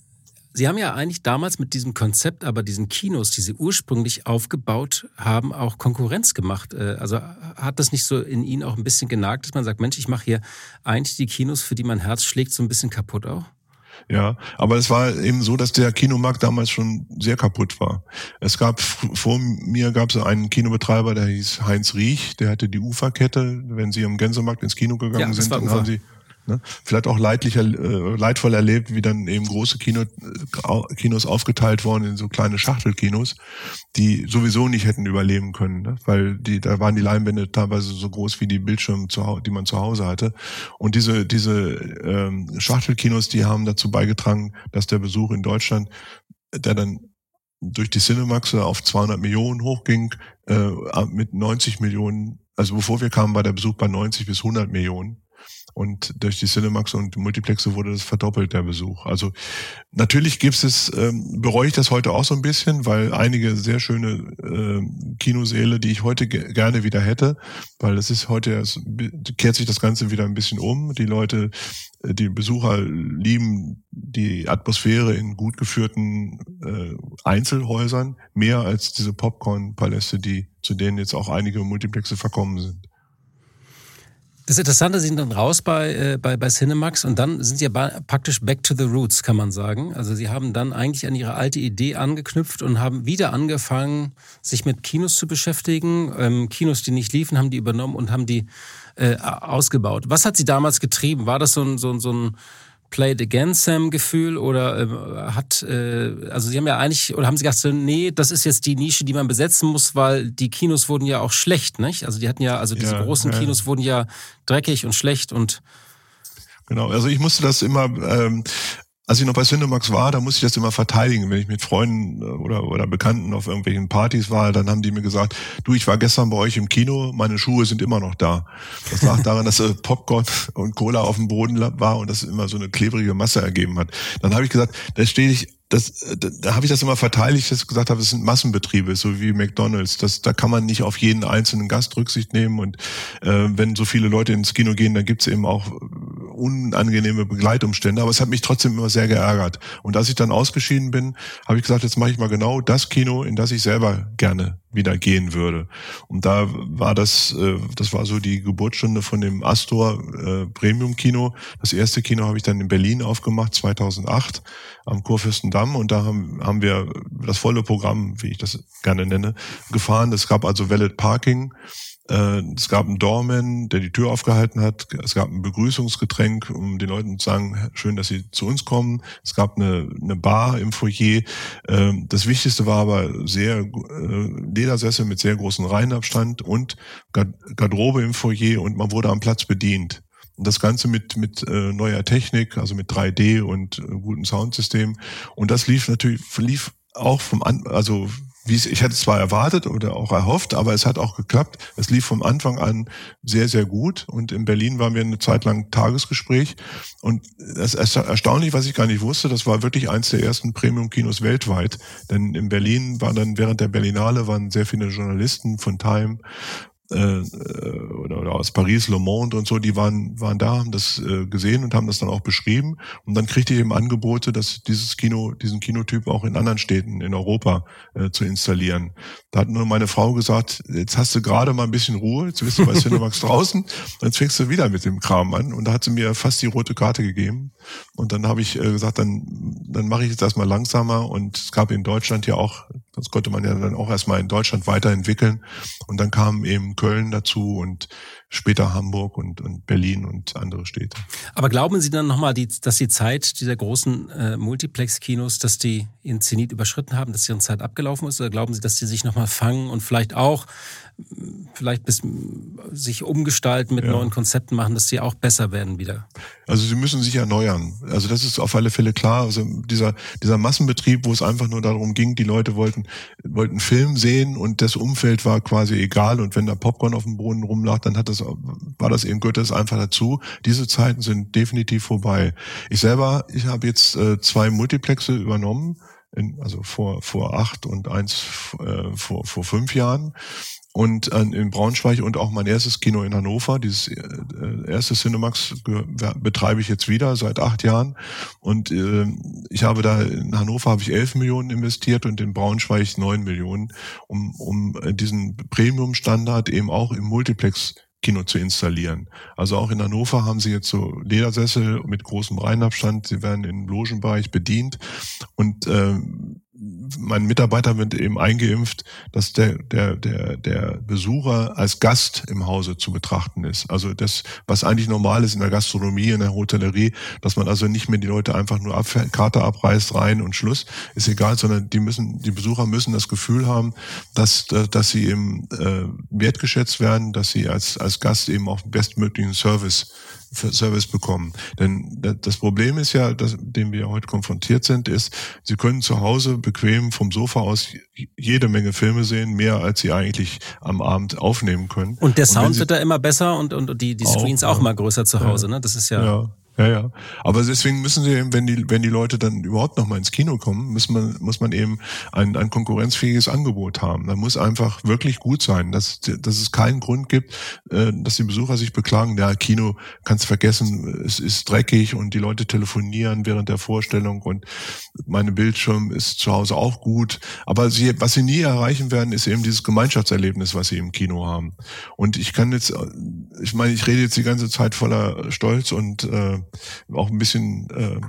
Sie haben ja eigentlich damals mit diesem Konzept, aber diesen Kinos, die Sie ursprünglich aufgebaut haben, auch Konkurrenz gemacht. Äh, also hat das nicht so in Ihnen auch ein bisschen genagt, dass man sagt, Mensch, ich mache hier eigentlich die Kinos, für die mein Herz schlägt, so ein bisschen kaputt auch? Ja, aber es war eben so, dass der Kinomarkt damals schon sehr kaputt war. Es gab vor mir gab es einen Kinobetreiber, der hieß Heinz Riech, der hatte die Uferkette. Wenn Sie am Gänsemarkt ins Kino gegangen ja, sind, dann Ufer. haben Sie Ne? Vielleicht auch leidlicher, äh, leidvoll erlebt, wie dann eben große Kino, äh, Kinos aufgeteilt worden in so kleine Schachtelkinos, die sowieso nicht hätten überleben können, ne? weil die, da waren die Leinwände teilweise so groß wie die Bildschirme, zu, die man zu Hause hatte. Und diese, diese ähm, Schachtelkinos, die haben dazu beigetragen, dass der Besuch in Deutschland, der dann durch die Cinemax auf 200 Millionen hochging, äh, mit 90 Millionen, also bevor wir kamen, war der Besuch bei 90 bis 100 Millionen. Und durch die Cinemax und Multiplexe wurde das verdoppelt, der Besuch. Also natürlich gibt es, ähm, bereue ich das heute auch so ein bisschen, weil einige sehr schöne äh, Kinosäle, die ich heute ge gerne wieder hätte, weil es ist heute, es kehrt sich das Ganze wieder ein bisschen um. Die Leute, äh, die Besucher lieben die Atmosphäre in gut geführten äh, Einzelhäusern mehr als diese Popcorn-Paläste, die zu denen jetzt auch einige Multiplexe verkommen sind. Das Interessante, Sie sind dann raus bei, äh, bei, bei Cinemax und dann sind Sie ja praktisch back to the roots, kann man sagen. Also Sie haben dann eigentlich an Ihre alte Idee angeknüpft und haben wieder angefangen, sich mit Kinos zu beschäftigen. Ähm, Kinos, die nicht liefen, haben die übernommen und haben die äh, ausgebaut. Was hat Sie damals getrieben? War das so ein, so ein, so ein Play it again Sam Gefühl oder äh, hat äh, also sie haben ja eigentlich oder haben sie gedacht so, nee das ist jetzt die Nische die man besetzen muss weil die Kinos wurden ja auch schlecht nicht also die hatten ja also diese ja, großen ja. Kinos wurden ja dreckig und schlecht und Genau, also ich musste das immer ähm, als ich noch bei Cinemax war, da musste ich das immer verteidigen. Wenn ich mit Freunden äh, oder, oder Bekannten auf irgendwelchen Partys war, dann haben die mir gesagt, du, ich war gestern bei euch im Kino, meine Schuhe sind immer noch da. Das lag daran, dass äh, Popcorn und Cola auf dem Boden war und das immer so eine klebrige Masse ergeben hat. Dann habe ich gesagt, da stehe ich das, äh, da, da habe ich das immer verteidigt, dass ich gesagt habe, es sind Massenbetriebe, so wie McDonalds. Das, da kann man nicht auf jeden einzelnen Gast Rücksicht nehmen. Und äh, wenn so viele Leute ins Kino gehen, dann gibt es eben auch unangenehme Begleitumstände. Aber es hat mich trotzdem immer sehr geärgert. Und als ich dann ausgeschieden bin, habe ich gesagt, jetzt mache ich mal genau das Kino, in das ich selber gerne wieder gehen würde. Und da war das, äh, das war so die Geburtsstunde von dem Astor äh, Premium Kino. Das erste Kino habe ich dann in Berlin aufgemacht, 2008 am Kurfürstendamm. Und da haben, haben wir das volle Programm, wie ich das gerne nenne, gefahren. Es gab also Valet Parking. Äh, es gab einen Doorman, der die Tür aufgehalten hat. Es gab ein Begrüßungsgetränk, um den Leuten zu sagen, schön, dass sie zu uns kommen. Es gab eine, eine Bar im Foyer. Ähm, das Wichtigste war aber sehr äh, Ledersessel mit sehr großem Reihenabstand und Garderobe im Foyer und man wurde am Platz bedient. Und das Ganze mit, mit äh, neuer Technik, also mit 3D und äh, gutem Soundsystem. Und das lief natürlich, lief auch vom, An also wie ich hätte zwar erwartet oder auch erhofft, aber es hat auch geklappt. Es lief vom Anfang an sehr, sehr gut. Und in Berlin waren wir eine Zeit lang Tagesgespräch. Und das ist erstaunlich, was ich gar nicht wusste, das war wirklich eins der ersten Premium-Kinos weltweit. Denn in Berlin waren dann während der Berlinale waren sehr viele Journalisten von Time äh, oder, oder aus Paris, Le Monde und so, die waren, waren da, haben das äh, gesehen und haben das dann auch beschrieben. Und dann kriegte ich eben Angebote, dass dieses Kino, diesen Kinotyp auch in anderen Städten in Europa äh, zu installieren. Da hat nur meine Frau gesagt, jetzt hast du gerade mal ein bisschen Ruhe, jetzt bist du bei Cinemax draußen, jetzt fängst du wieder mit dem Kram an. Und da hat sie mir fast die rote Karte gegeben. Und dann habe ich äh, gesagt, dann, dann mache ich jetzt erstmal langsamer. Und es gab in Deutschland ja auch, das konnte man ja dann auch erstmal in Deutschland weiterentwickeln. Und dann kam eben Köln dazu und später Hamburg und, und Berlin und andere Städte. Aber glauben Sie dann nochmal, dass die Zeit dieser großen äh, Multiplex-Kinos, dass die ihren Zenit überschritten haben, dass ihre Zeit abgelaufen ist? Oder glauben Sie, dass die sich nochmal fangen und vielleicht auch vielleicht bis, sich umgestalten, mit ja. neuen Konzepten machen, dass sie auch besser werden wieder? Also sie müssen sich erneuern. Also das ist auf alle Fälle klar. Also dieser, dieser Massenbetrieb, wo es einfach nur darum ging, die Leute wollten, wollten Film sehen und das Umfeld war quasi egal. Und wenn da Popcorn auf dem Boden rumlag, dann hat das, war das eben, das einfach dazu. Diese Zeiten sind definitiv vorbei. Ich selber, ich habe jetzt äh, zwei Multiplexe übernommen. In, also vor vor acht und eins äh, vor vor fünf Jahren und äh, in Braunschweig und auch mein erstes Kino in Hannover. Dieses äh, erste Cinemax betreibe ich jetzt wieder seit acht Jahren und äh, ich habe da in Hannover habe ich elf Millionen investiert und in Braunschweig neun Millionen, um, um diesen Premium-Standard eben auch im Multiplex Kino zu installieren. Also auch in Hannover haben sie jetzt so Ledersessel mit großem Reihenabstand. Sie werden im Logenbereich bedient und äh, mein Mitarbeiter wird eben eingeimpft, dass der, der, der, der Besucher als Gast im Hause zu betrachten ist. Also das, was eigentlich normal ist in der Gastronomie, in der Hotellerie, dass man also nicht mehr die Leute einfach nur ab, Karte abreißt, rein und Schluss, ist egal, sondern die müssen, die Besucher müssen das Gefühl haben, dass, dass sie eben äh, wertgeschätzt werden, dass sie als, als Gast eben auch bestmöglichen Service Service bekommen. Denn das Problem ist ja, dass, dem wir heute konfrontiert sind, ist, Sie können zu Hause bequem vom Sofa aus jede Menge Filme sehen, mehr als Sie eigentlich am Abend aufnehmen können. Und der Sound und wird da immer besser und, und die, die Screens auch, auch mal größer zu Hause, ne? Das ist ja. ja. Ja, ja. Aber deswegen müssen sie eben, wenn die, wenn die Leute dann überhaupt noch mal ins Kino kommen, muss man, muss man eben ein, ein konkurrenzfähiges Angebot haben. Da muss einfach wirklich gut sein, dass, dass es keinen Grund gibt, äh, dass die Besucher sich beklagen, ja, Kino kannst vergessen, es ist dreckig und die Leute telefonieren während der Vorstellung und meine Bildschirm ist zu Hause auch gut. Aber sie, was sie nie erreichen werden, ist eben dieses Gemeinschaftserlebnis, was sie im Kino haben. Und ich kann jetzt, ich meine, ich rede jetzt die ganze Zeit voller Stolz und äh, auch ein bisschen äh,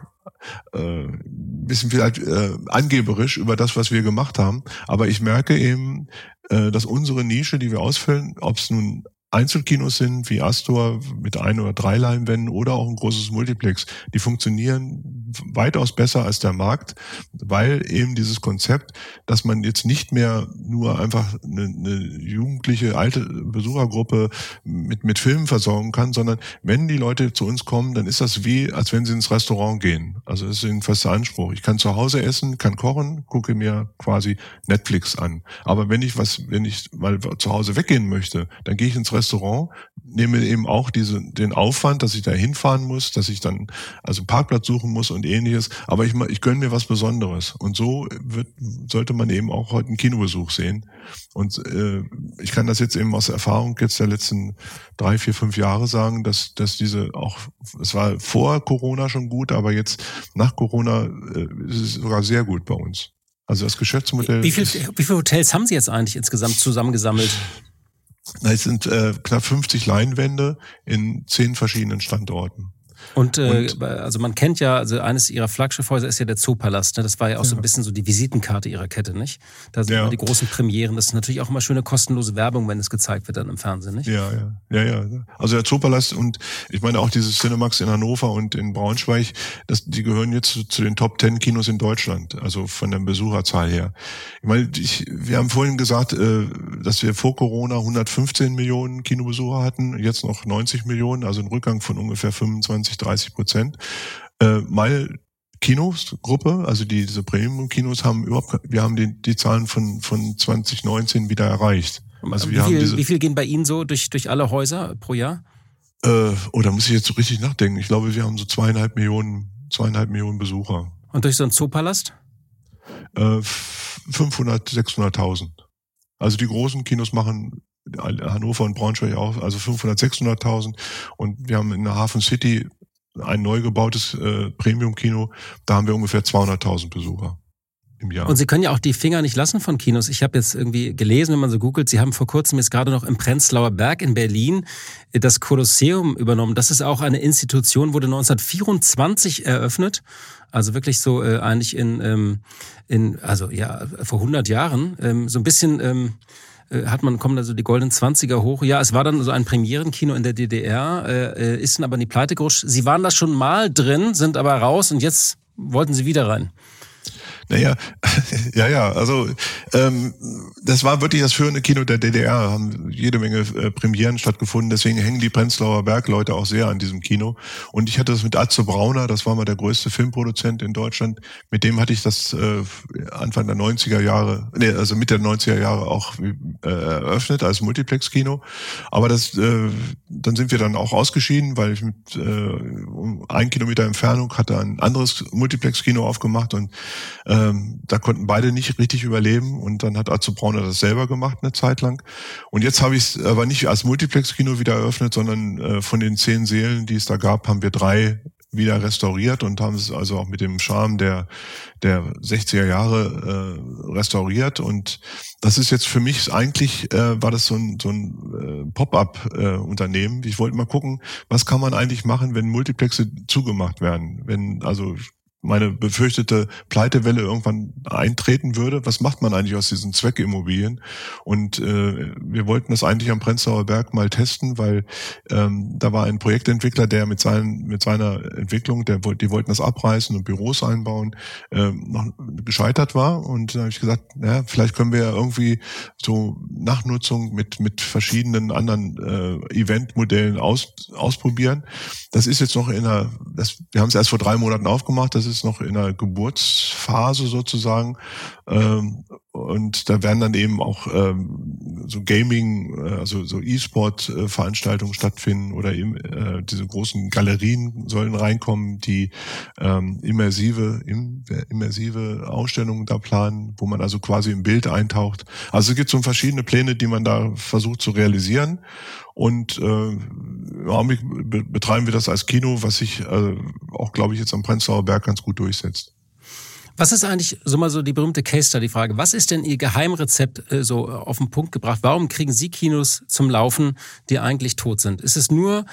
äh, bisschen vielleicht äh, angeberisch über das, was wir gemacht haben. Aber ich merke eben, äh, dass unsere Nische, die wir ausfüllen, ob es nun Einzelkinos sind wie Astor mit ein oder drei Leinwänden oder auch ein großes Multiplex, die funktionieren weitaus besser als der Markt, weil eben dieses Konzept, dass man jetzt nicht mehr nur einfach eine, eine jugendliche alte Besuchergruppe mit mit Filmen versorgen kann, sondern wenn die Leute zu uns kommen, dann ist das wie, als wenn sie ins Restaurant gehen. Also das ist ein fester Anspruch. Ich kann zu Hause essen, kann kochen, gucke mir quasi Netflix an. Aber wenn ich was, wenn ich mal zu Hause weggehen möchte, dann gehe ich ins Restaurant Restaurant, nehme eben auch diese, den Aufwand, dass ich da hinfahren muss, dass ich dann also Parkplatz suchen muss und ähnliches. Aber ich, ich gönne mir was Besonderes. Und so wird, sollte man eben auch heute einen Kinobesuch sehen. Und äh, ich kann das jetzt eben aus Erfahrung jetzt der letzten drei, vier, fünf Jahre sagen, dass, dass diese auch, es war vor Corona schon gut, aber jetzt nach Corona äh, ist es sogar sehr gut bei uns. Also das Geschäftsmodell. Wie, viel, wie viele Hotels haben Sie jetzt eigentlich insgesamt zusammengesammelt? Es sind äh, knapp 50 Leinwände in zehn verschiedenen Standorten. Und, äh, und, also man kennt ja, also eines ihrer Flaggschiffhäuser ist ja der Zoopalast. Ne? Das war ja auch ja. so ein bisschen so die Visitenkarte ihrer Kette, nicht? Da sind ja. immer die großen Premieren. Das ist natürlich auch immer schöne kostenlose Werbung, wenn es gezeigt wird dann im Fernsehen, nicht? Ja, ja, ja, ja. Also der Zoopalast und ich meine auch dieses Cinemax in Hannover und in Braunschweig, das, die gehören jetzt zu, zu den Top Ten Kinos in Deutschland, also von der Besucherzahl her. Ich meine, ich, wir haben vorhin gesagt, äh, dass wir vor Corona 115 Millionen Kinobesucher hatten, jetzt noch 90 Millionen, also ein Rückgang von ungefähr 25 30 Prozent. Äh, meine Kinos-Gruppe, also die, diese Premium-Kinos haben überhaupt, wir haben die, die Zahlen von, von 2019 wieder erreicht. Also wir wie, viel, diese, wie viel gehen bei Ihnen so durch, durch alle Häuser pro Jahr? Äh, oh, da muss ich jetzt so richtig nachdenken. Ich glaube, wir haben so zweieinhalb Millionen, zweieinhalb Millionen Besucher. Und durch so einen Zoopalast? Äh, 500, 600.000. Also die großen Kinos machen Hannover und Braunschweig auch, also 500, 600.000. Und wir haben in der Hafen City ein neu gebautes äh, Premium-Kino, da haben wir ungefähr 200.000 Besucher im Jahr. Und Sie können ja auch die Finger nicht lassen von Kinos. Ich habe jetzt irgendwie gelesen, wenn man so googelt, Sie haben vor kurzem jetzt gerade noch im Prenzlauer Berg in Berlin das Kolosseum übernommen. Das ist auch eine Institution, wurde 1924 eröffnet. Also wirklich so äh, eigentlich in, ähm, in, also ja, vor 100 Jahren. Ähm, so ein bisschen... Ähm, äh, hat man, kommen also die goldenen Zwanziger hoch. Ja, es war dann so ein Premierenkino in der DDR, äh, äh, ist dann aber in die Pleite gerutscht. Sie waren da schon mal drin, sind aber raus und jetzt wollten Sie wieder rein. Naja, ja, ja, also ähm, das war wirklich das führende Kino der DDR, haben jede Menge äh, Premieren stattgefunden, deswegen hängen die Prenzlauer Bergleute auch sehr an diesem Kino. Und ich hatte das mit Atze Brauner, das war mal der größte Filmproduzent in Deutschland, mit dem hatte ich das äh, Anfang der 90er Jahre, nee, also Mitte der 90er Jahre auch äh, eröffnet als Multiplex-Kino. Aber das, äh, dann sind wir dann auch ausgeschieden, weil ich mit äh, um ein Kilometer Entfernung hatte ein anderes Multiplex-Kino aufgemacht. Und äh, ähm, da konnten beide nicht richtig überleben und dann hat Azu Brauner das selber gemacht eine Zeit lang. Und jetzt habe ich es aber nicht als Multiplex-Kino wieder eröffnet, sondern äh, von den zehn Seelen, die es da gab, haben wir drei wieder restauriert und haben es also auch mit dem Charme der, der 60er Jahre äh, restauriert. Und das ist jetzt für mich eigentlich, äh, war das so ein, so ein äh, Pop-up-Unternehmen. Äh, ich wollte mal gucken, was kann man eigentlich machen, wenn Multiplexe zugemacht werden. Wenn also meine befürchtete Pleitewelle irgendwann eintreten würde. Was macht man eigentlich aus diesen Zweckimmobilien? Und äh, wir wollten das eigentlich am Prenzlauer Berg mal testen, weil ähm, da war ein Projektentwickler, der mit, seinen, mit seiner Entwicklung, der, die wollten das abreißen und Büros einbauen, äh, noch gescheitert war. Und da habe ich gesagt, naja, vielleicht können wir ja irgendwie so Nachnutzung mit, mit verschiedenen anderen äh, Eventmodellen aus, ausprobieren. Das ist jetzt noch in einer, das, wir haben es erst vor drei Monaten aufgemacht, das ist ist noch in der Geburtsphase sozusagen. Ähm, und da werden dann eben auch ähm, so Gaming, äh, also so E-Sport-Veranstaltungen stattfinden oder eben äh, diese großen Galerien sollen reinkommen, die ähm, immersive, im, immersive Ausstellungen da planen, wo man also quasi im Bild eintaucht. Also es gibt so verschiedene Pläne, die man da versucht zu realisieren. Und äh, im betreiben wir das als Kino, was sich äh, auch, glaube ich, jetzt am Prenzlauer Berg ganz gut durchsetzt. Was ist eigentlich so mal so die berühmte Case Study Frage? Was ist denn Ihr Geheimrezept äh, so auf den Punkt gebracht? Warum kriegen Sie Kinos zum Laufen, die eigentlich tot sind? Ist es nur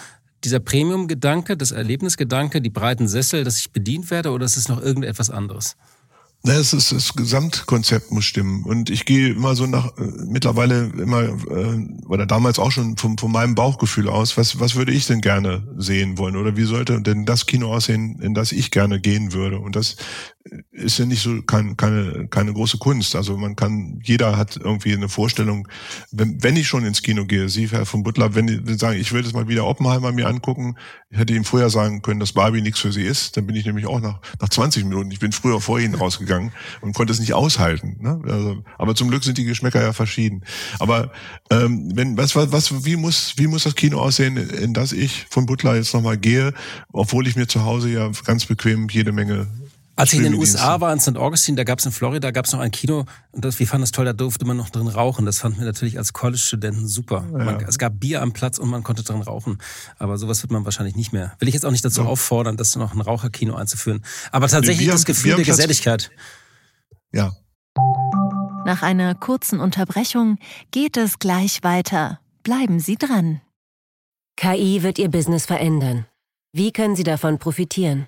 dieser Premium-Gedanke, das Erlebnisgedanke, die breiten Sessel, dass ich bedient werde, oder ist es noch irgendetwas anderes? Na, es ist das Gesamtkonzept muss stimmen und ich gehe immer so nach äh, mittlerweile immer äh, oder damals auch schon von, von meinem Bauchgefühl aus, was was würde ich denn gerne sehen wollen oder wie sollte denn das Kino aussehen, in das ich gerne gehen würde und das ist ja nicht so kein, keine keine große Kunst. Also man kann jeder hat irgendwie eine Vorstellung. Wenn, wenn ich schon ins Kino gehe, Sie Herr von Butler, wenn Sie sagen, ich will das mal wieder Oppenheimer mir angucken, ich hätte ihm vorher sagen können, dass Barbie nichts für Sie ist, dann bin ich nämlich auch nach nach 20 Minuten. Ich bin früher vor Ihnen rausgegangen und konnte es nicht aushalten. Ne? Also, aber zum Glück sind die Geschmäcker ja verschieden. Aber ähm, wenn was was was wie muss wie muss das Kino aussehen, in das ich von Butler jetzt nochmal gehe, obwohl ich mir zu Hause ja ganz bequem jede Menge als ich in den USA war, in St. Augustine, da gab es in Florida, gab es noch ein Kino und das, wir fanden das toll, da durfte man noch drin rauchen. Das fanden wir natürlich als College-Studenten super. Ja. Man, es gab Bier am Platz und man konnte drin rauchen. Aber sowas wird man wahrscheinlich nicht mehr. Will ich jetzt auch nicht dazu ja. auffordern, das noch ein Raucherkino einzuführen. Aber tatsächlich das Gefühl der Geselligkeit. Ja. Nach einer kurzen Unterbrechung geht es gleich weiter. Bleiben Sie dran. KI wird Ihr Business verändern. Wie können Sie davon profitieren?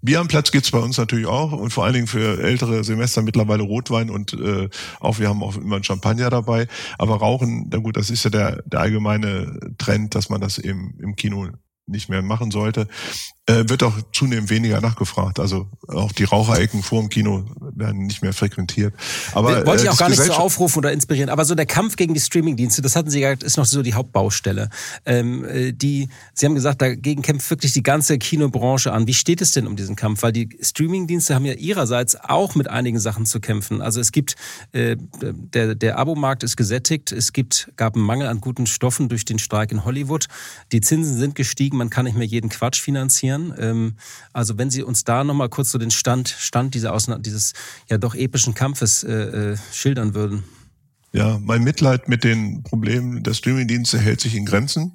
Bier am Platz gibt's bei uns natürlich auch und vor allen Dingen für ältere Semester mittlerweile Rotwein und äh, auch wir haben auch immer einen Champagner dabei. Aber Rauchen, na gut, das ist ja der, der allgemeine Trend, dass man das eben im Kino nicht mehr machen sollte, äh, wird auch zunehmend weniger nachgefragt. Also auch die Raucherecken vor dem Kino werden nicht mehr frequentiert. Aber wollte ich äh, auch gar nicht so aufrufen oder inspirieren. Aber so der Kampf gegen die Streamingdienste, das hatten Sie gesagt, ist noch so die Hauptbaustelle. Ähm, äh, die, Sie haben gesagt, dagegen kämpft wirklich die ganze Kinobranche an. Wie steht es denn um diesen Kampf? Weil die Streamingdienste haben ja ihrerseits auch mit einigen Sachen zu kämpfen. Also es gibt äh, der der Abomarkt ist gesättigt. Es gibt gab einen Mangel an guten Stoffen durch den Streik in Hollywood. Die Zinsen sind gestiegen. Man kann nicht mehr jeden Quatsch finanzieren. Ähm, also wenn Sie uns da noch mal kurz so den Stand Stand dieser Ausna dieses ja doch epischen Kampfes äh, äh, schildern würden. Ja, mein Mitleid mit den Problemen der Streamingdienste hält sich in Grenzen.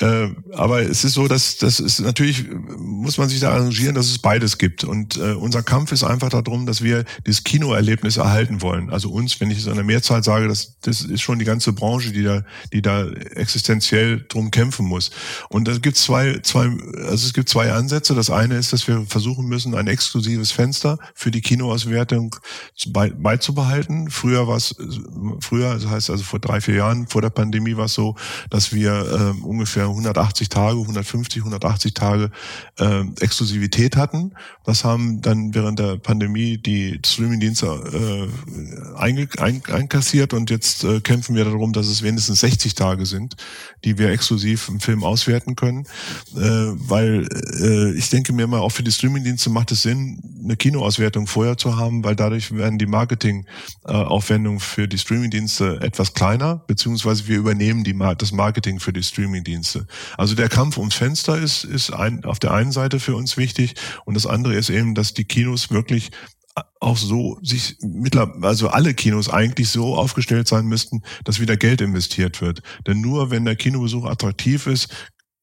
Äh, aber es ist so, dass das ist natürlich muss man sich da arrangieren, dass es beides gibt. Und äh, unser Kampf ist einfach darum, dass wir dieses Kinoerlebnis erhalten wollen. Also uns, wenn ich es in der Mehrzahl sage, das, das ist schon die ganze Branche, die da, die da existenziell drum kämpfen muss. Und da gibt zwei, zwei, also es gibt zwei Ansätze. Das eine ist, dass wir versuchen müssen, ein exklusives Fenster für die Kinoauswertung beizubehalten. Früher war es früher, das heißt also vor drei, vier Jahren, vor der Pandemie war es so, dass wir äh, ungefähr 180 Tage, 150, 180 Tage äh, Exklusivität hatten. Das haben dann während der Pandemie die Streamingdienste äh, ein, ein, einkassiert und jetzt äh, kämpfen wir darum, dass es wenigstens 60 Tage sind, die wir exklusiv im Film auswerten können, äh, weil äh, ich denke mir mal, auch für die Streamingdienste macht es Sinn, eine Kinoauswertung vorher zu haben, weil dadurch werden die Marketingaufwendungen für die Streamingdienste Streamingdienste etwas kleiner, beziehungsweise wir übernehmen die, das Marketing für die Streamingdienste. Also der Kampf ums Fenster ist, ist ein, auf der einen Seite für uns wichtig und das andere ist eben, dass die Kinos wirklich auch so sich mittlerweile, also alle Kinos eigentlich so aufgestellt sein müssten, dass wieder Geld investiert wird. Denn nur wenn der Kinobesuch attraktiv ist,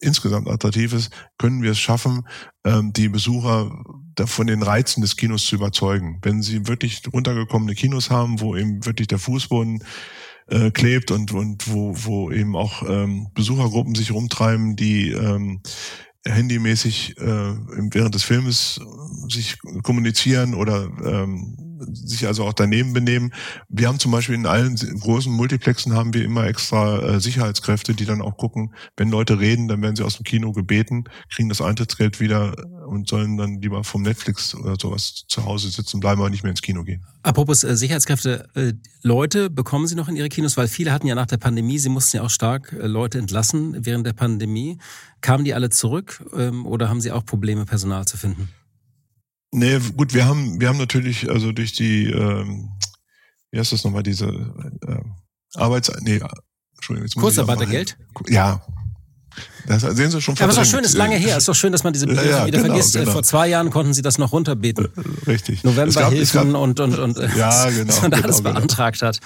insgesamt attraktiv ist, können wir es schaffen, ähm, die Besucher von den Reizen des Kinos zu überzeugen. Wenn sie wirklich runtergekommene Kinos haben, wo eben wirklich der Fußboden äh, klebt und, und wo, wo eben auch ähm, Besuchergruppen sich rumtreiben, die ähm, handymäßig äh, während des Filmes sich kommunizieren oder ähm, sich also auch daneben benehmen. Wir haben zum Beispiel in allen großen Multiplexen haben wir immer extra äh, Sicherheitskräfte, die dann auch gucken, wenn Leute reden, dann werden sie aus dem Kino gebeten, kriegen das Eintrittsgeld wieder und sollen dann lieber vom Netflix oder sowas zu Hause sitzen bleiben, aber nicht mehr ins Kino gehen. Apropos äh, Sicherheitskräfte, äh, Leute bekommen Sie noch in Ihre Kinos, weil viele hatten ja nach der Pandemie, Sie mussten ja auch stark äh, Leute entlassen während der Pandemie. Kamen die alle zurück ähm, oder haben Sie auch Probleme, Personal zu finden? Nee, gut, wir haben, wir haben natürlich, also durch die, ähm, wie heißt das nochmal, diese äh, Arbeits... Nee, Entschuldigung. Jetzt Kurzarbeitergeld? Ja, das sehen Sie schon Aber es ist doch schön, ist lange her. Es ist doch schön, dass man diese Begriffe ja, wieder genau, vergisst. Genau. Vor zwei Jahren konnten Sie das noch runterbeten. Richtig. Novemberhilfen und, und, und, ja, genau, was man da alles genau, genau. beantragt hat.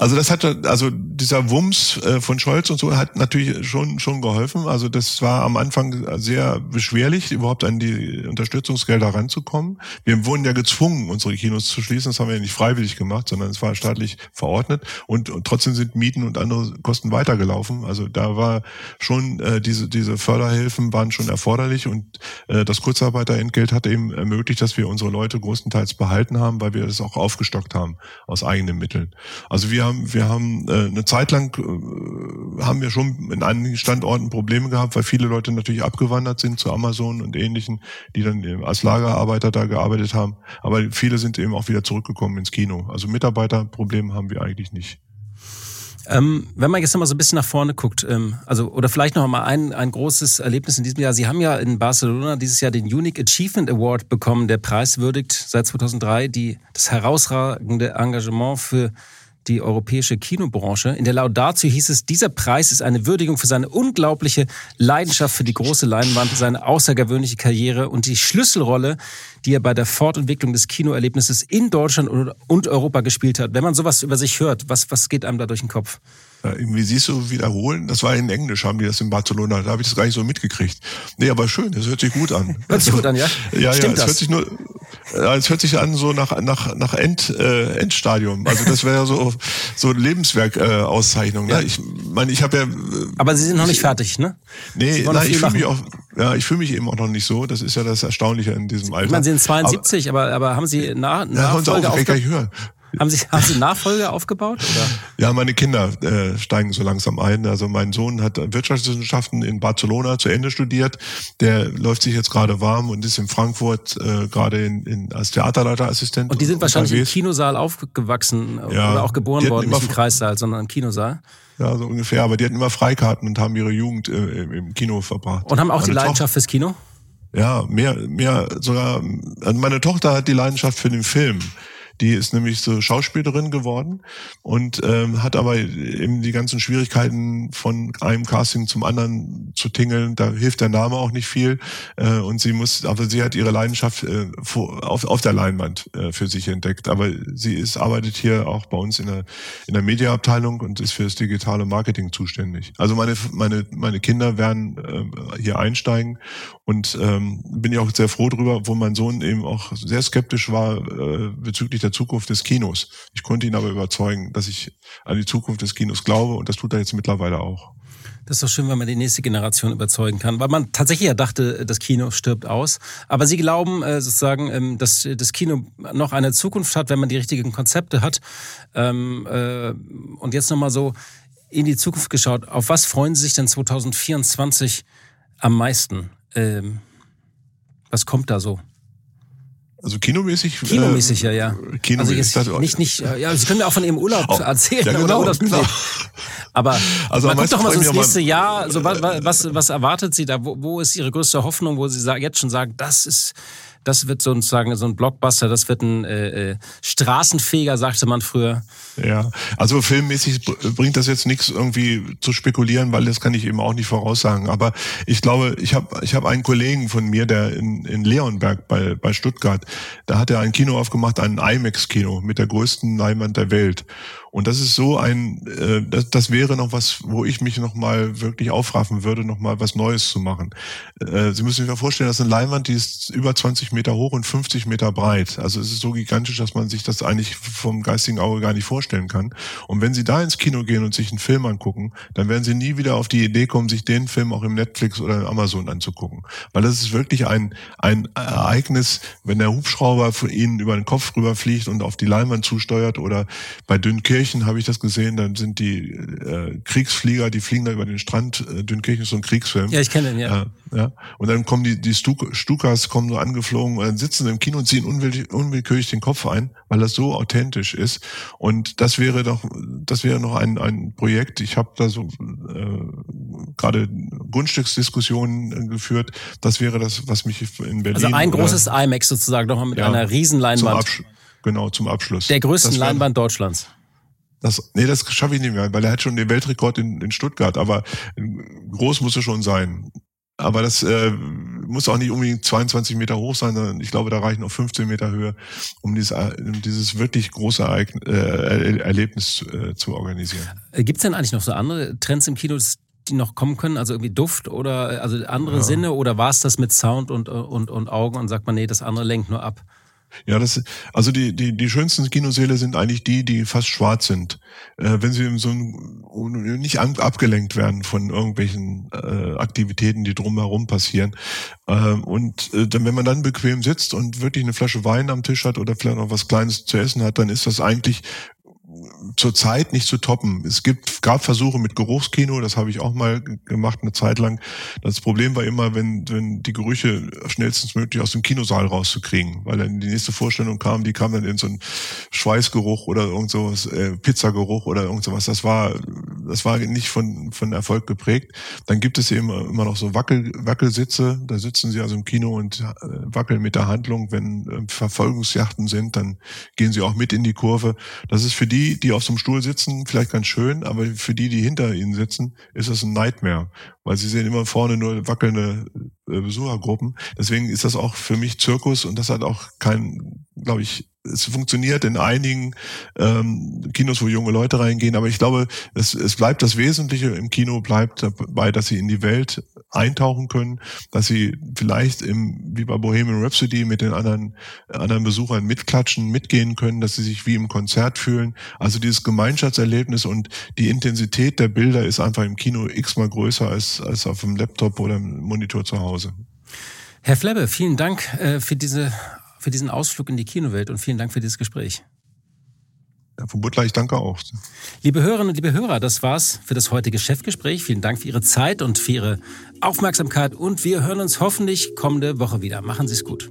Also das hat also dieser Wumms äh, von Scholz und so hat natürlich schon schon geholfen. Also das war am Anfang sehr beschwerlich, überhaupt an die Unterstützungsgelder ranzukommen. Wir wurden ja gezwungen, unsere Kinos zu schließen. Das haben wir ja nicht freiwillig gemacht, sondern es war staatlich verordnet. Und, und trotzdem sind Mieten und andere Kosten weitergelaufen. Also da war schon äh, diese diese Förderhilfen waren schon erforderlich und äh, das Kurzarbeiterentgelt hat eben ermöglicht, dass wir unsere Leute größtenteils behalten haben, weil wir das auch aufgestockt haben aus eigenen Mitteln. Also wir haben, wir haben äh, eine Zeit lang äh, haben wir schon in einigen Standorten Probleme gehabt, weil viele Leute natürlich abgewandert sind zu Amazon und ähnlichen, die dann als Lagerarbeiter da gearbeitet haben. Aber viele sind eben auch wieder zurückgekommen ins Kino. Also Mitarbeiterprobleme haben wir eigentlich nicht. Ähm, wenn man jetzt noch mal so ein bisschen nach vorne guckt, ähm, also oder vielleicht noch mal ein, ein großes Erlebnis in diesem Jahr. Sie haben ja in Barcelona dieses Jahr den Unique Achievement Award bekommen, der preiswürdigt seit 2003 die, das herausragende Engagement für die europäische Kinobranche. In der Laudatio hieß es, dieser Preis ist eine Würdigung für seine unglaubliche Leidenschaft für die große Leinwand, seine außergewöhnliche Karriere und die Schlüsselrolle, die er bei der Fortentwicklung des Kinoerlebnisses in Deutschland und Europa gespielt hat. Wenn man sowas über sich hört, was, was geht einem da durch den Kopf? Ja, irgendwie siehst du wiederholen, das war in Englisch, haben die das in Barcelona, da habe ich das gar nicht so mitgekriegt. Nee, aber schön, das hört sich gut an. Hört sich gut an, ja? Ja, Stimmt ja, es hört sich nur, es hört sich an so nach, nach, nach End, äh, Endstadium. Also das wäre ja so, so Lebenswerk-Auszeichnung. Äh, ne? Ja. Ich meine, ich habe ja. Äh, aber Sie sind noch nicht fertig, ne? Nee, nein, ich fühle mich auch, ja, ich fühle mich eben auch noch nicht so. Das ist ja das Erstaunliche in diesem Alter. Ich meine, Sie sind 72, aber, aber, aber haben Sie nach, ja, Nachfolge auf, kann ich hören. Haben Sie, haben Sie Nachfolger aufgebaut? Oder? Ja, meine Kinder äh, steigen so langsam ein. Also mein Sohn hat Wirtschaftswissenschaften in Barcelona zu Ende studiert. Der läuft sich jetzt gerade warm und ist in Frankfurt äh, gerade in, in, als Theaterleiterassistent. Und die sind wahrscheinlich unterwegs. im Kinosaal aufgewachsen ja, oder auch geboren worden, nicht im Kreissaal, sondern im Kinosaal. Ja, so ungefähr. Aber die hatten immer Freikarten und haben ihre Jugend äh, im Kino verbracht. Und haben auch meine die Leidenschaft Tochter, fürs Kino? Ja, mehr, mehr sogar. Also meine Tochter hat die Leidenschaft für den Film. Die ist nämlich so Schauspielerin geworden und ähm, hat aber eben die ganzen Schwierigkeiten von einem Casting zum anderen zu tingeln. Da hilft der Name auch nicht viel. Äh, und sie muss, aber sie hat ihre Leidenschaft äh, auf, auf der Leinwand äh, für sich entdeckt. Aber sie ist, arbeitet hier auch bei uns in der, in der Mediaabteilung und ist für das digitale Marketing zuständig. Also meine, meine, meine Kinder werden äh, hier einsteigen und ähm, bin ja auch sehr froh drüber, wo mein Sohn eben auch sehr skeptisch war äh, bezüglich der Zukunft des Kinos. Ich konnte ihn aber überzeugen, dass ich an die Zukunft des Kinos glaube und das tut er jetzt mittlerweile auch. Das ist doch schön, wenn man die nächste Generation überzeugen kann, weil man tatsächlich ja dachte, das Kino stirbt aus. Aber Sie glauben äh, sozusagen, ähm, dass das Kino noch eine Zukunft hat, wenn man die richtigen Konzepte hat. Ähm, äh, und jetzt nochmal so in die Zukunft geschaut. Auf was freuen Sie sich denn 2024 am meisten? Ähm, was kommt da so? Also kinomäßig? Kinomäßig, äh, ja, ja. Kinomäßig. Also jetzt nicht, nicht, ja, Sie können mir auch von Ihrem Urlaub oh, erzählen. Ja, genau, oder genau. Aber also man guckt doch mal so ins nächste Jahr. So, was, was, was erwartet Sie da? Wo, wo ist Ihre größte Hoffnung, wo Sie jetzt schon sagen, das ist das wird sozusagen so ein Blockbuster, das wird ein äh, äh, Straßenfeger, sagte man früher. Ja, also filmmäßig bringt das jetzt nichts irgendwie zu spekulieren, weil das kann ich eben auch nicht voraussagen. Aber ich glaube, ich habe ich hab einen Kollegen von mir, der in, in Leonberg bei, bei Stuttgart, da hat er ein Kino aufgemacht, ein IMAX-Kino mit der größten Leinwand der Welt. Und das ist so ein, äh, das, das wäre noch was, wo ich mich noch mal wirklich aufraffen würde, noch mal was Neues zu machen. Äh, Sie müssen sich mal vorstellen, das ist eine Leinwand, die ist über 20 Meter hoch und 50 Meter breit. Also es ist so gigantisch, dass man sich das eigentlich vom geistigen Auge gar nicht vorstellen kann. Und wenn Sie da ins Kino gehen und sich einen Film angucken, dann werden Sie nie wieder auf die Idee kommen, sich den Film auch im Netflix oder Amazon anzugucken. Weil das ist wirklich ein, ein Ereignis, wenn der Hubschrauber von Ihnen über den Kopf rüberfliegt und auf die Leinwand zusteuert oder bei Dünkirchen Dünkirchen habe ich das gesehen, dann sind die äh, Kriegsflieger, die fliegen da über den Strand. Äh, Dünkirchen ist so ein Kriegsfilm. Ja, ich kenne den, ja. Äh, ja. Und dann kommen die, die Stuk Stukas kommen so angeflogen und dann sitzen im Kino und ziehen unwill unwillkürlich den Kopf ein, weil das so authentisch ist. Und das wäre doch, das wäre noch ein, ein Projekt. Ich habe da so äh, gerade Grundstücksdiskussionen äh, geführt. Das wäre das, was mich in Berlin. Also ein großes IMAX sozusagen nochmal mit ja, einer Riesenleinwand. Zum genau, zum Abschluss. Der größten Leinwand Deutschlands. Das, nee, das schaffe ich nicht mehr, weil er hat schon den Weltrekord in, in Stuttgart, aber groß muss er schon sein. Aber das äh, muss auch nicht unbedingt 22 Meter hoch sein, sondern ich glaube, da reichen auch 15 Meter Höhe, um dieses, um dieses wirklich große Ereignis, äh, Erlebnis äh, zu organisieren. Äh, Gibt es denn eigentlich noch so andere Trends im Kino, die noch kommen können? Also irgendwie Duft oder also andere ja. Sinne oder war es das mit Sound und, und, und Augen und sagt man, nee, das andere lenkt nur ab? Ja, das, also die, die, die schönsten Kinosäle sind eigentlich die, die fast schwarz sind. Äh, wenn sie so ein, nicht an, abgelenkt werden von irgendwelchen äh, Aktivitäten, die drumherum passieren. Äh, und dann, wenn man dann bequem sitzt und wirklich eine Flasche Wein am Tisch hat oder vielleicht noch was Kleines zu essen hat, dann ist das eigentlich zurzeit nicht zu toppen. Es gibt, gab Versuche mit Geruchskino, das habe ich auch mal gemacht eine Zeit lang. Das Problem war immer, wenn, wenn die Gerüche schnellstens möglich aus dem Kinosaal rauszukriegen, weil dann die nächste Vorstellung kam, die kam dann in so einen Schweißgeruch oder irgend sowas, äh, Pizzageruch oder irgend sowas. Das war, das war nicht von, von Erfolg geprägt. Dann gibt es eben immer noch so Wackel, Wackelsitze, da sitzen sie also im Kino und äh, wackeln mit der Handlung. Wenn äh, Verfolgungsjachten sind, dann gehen sie auch mit in die Kurve. Das ist für die, die auf so einem Stuhl sitzen, vielleicht ganz schön, aber für die, die hinter ihnen sitzen, ist das ein Nightmare, weil sie sehen immer vorne nur wackelnde Besuchergruppen. Deswegen ist das auch für mich Zirkus und das hat auch kein, glaube ich, es funktioniert in einigen ähm, Kinos, wo junge Leute reingehen, aber ich glaube, es, es bleibt das Wesentliche im Kino bleibt dabei, dass sie in die Welt eintauchen können, dass sie vielleicht im, wie bei Bohemian Rhapsody mit den anderen, anderen Besuchern mitklatschen, mitgehen können, dass sie sich wie im Konzert fühlen. Also dieses Gemeinschaftserlebnis und die Intensität der Bilder ist einfach im Kino x-mal größer als, als auf dem Laptop oder im Monitor zu Hause. Herr Flebbe, vielen Dank äh, für, diese, für diesen Ausflug in die Kinowelt und vielen Dank für dieses Gespräch. Herr von Butler, ich danke auch. Liebe Hörerinnen und liebe Hörer, das war's für das heutige Chefgespräch. Vielen Dank für Ihre Zeit und für Ihre Aufmerksamkeit und wir hören uns hoffentlich kommende Woche wieder. Machen Sie es gut.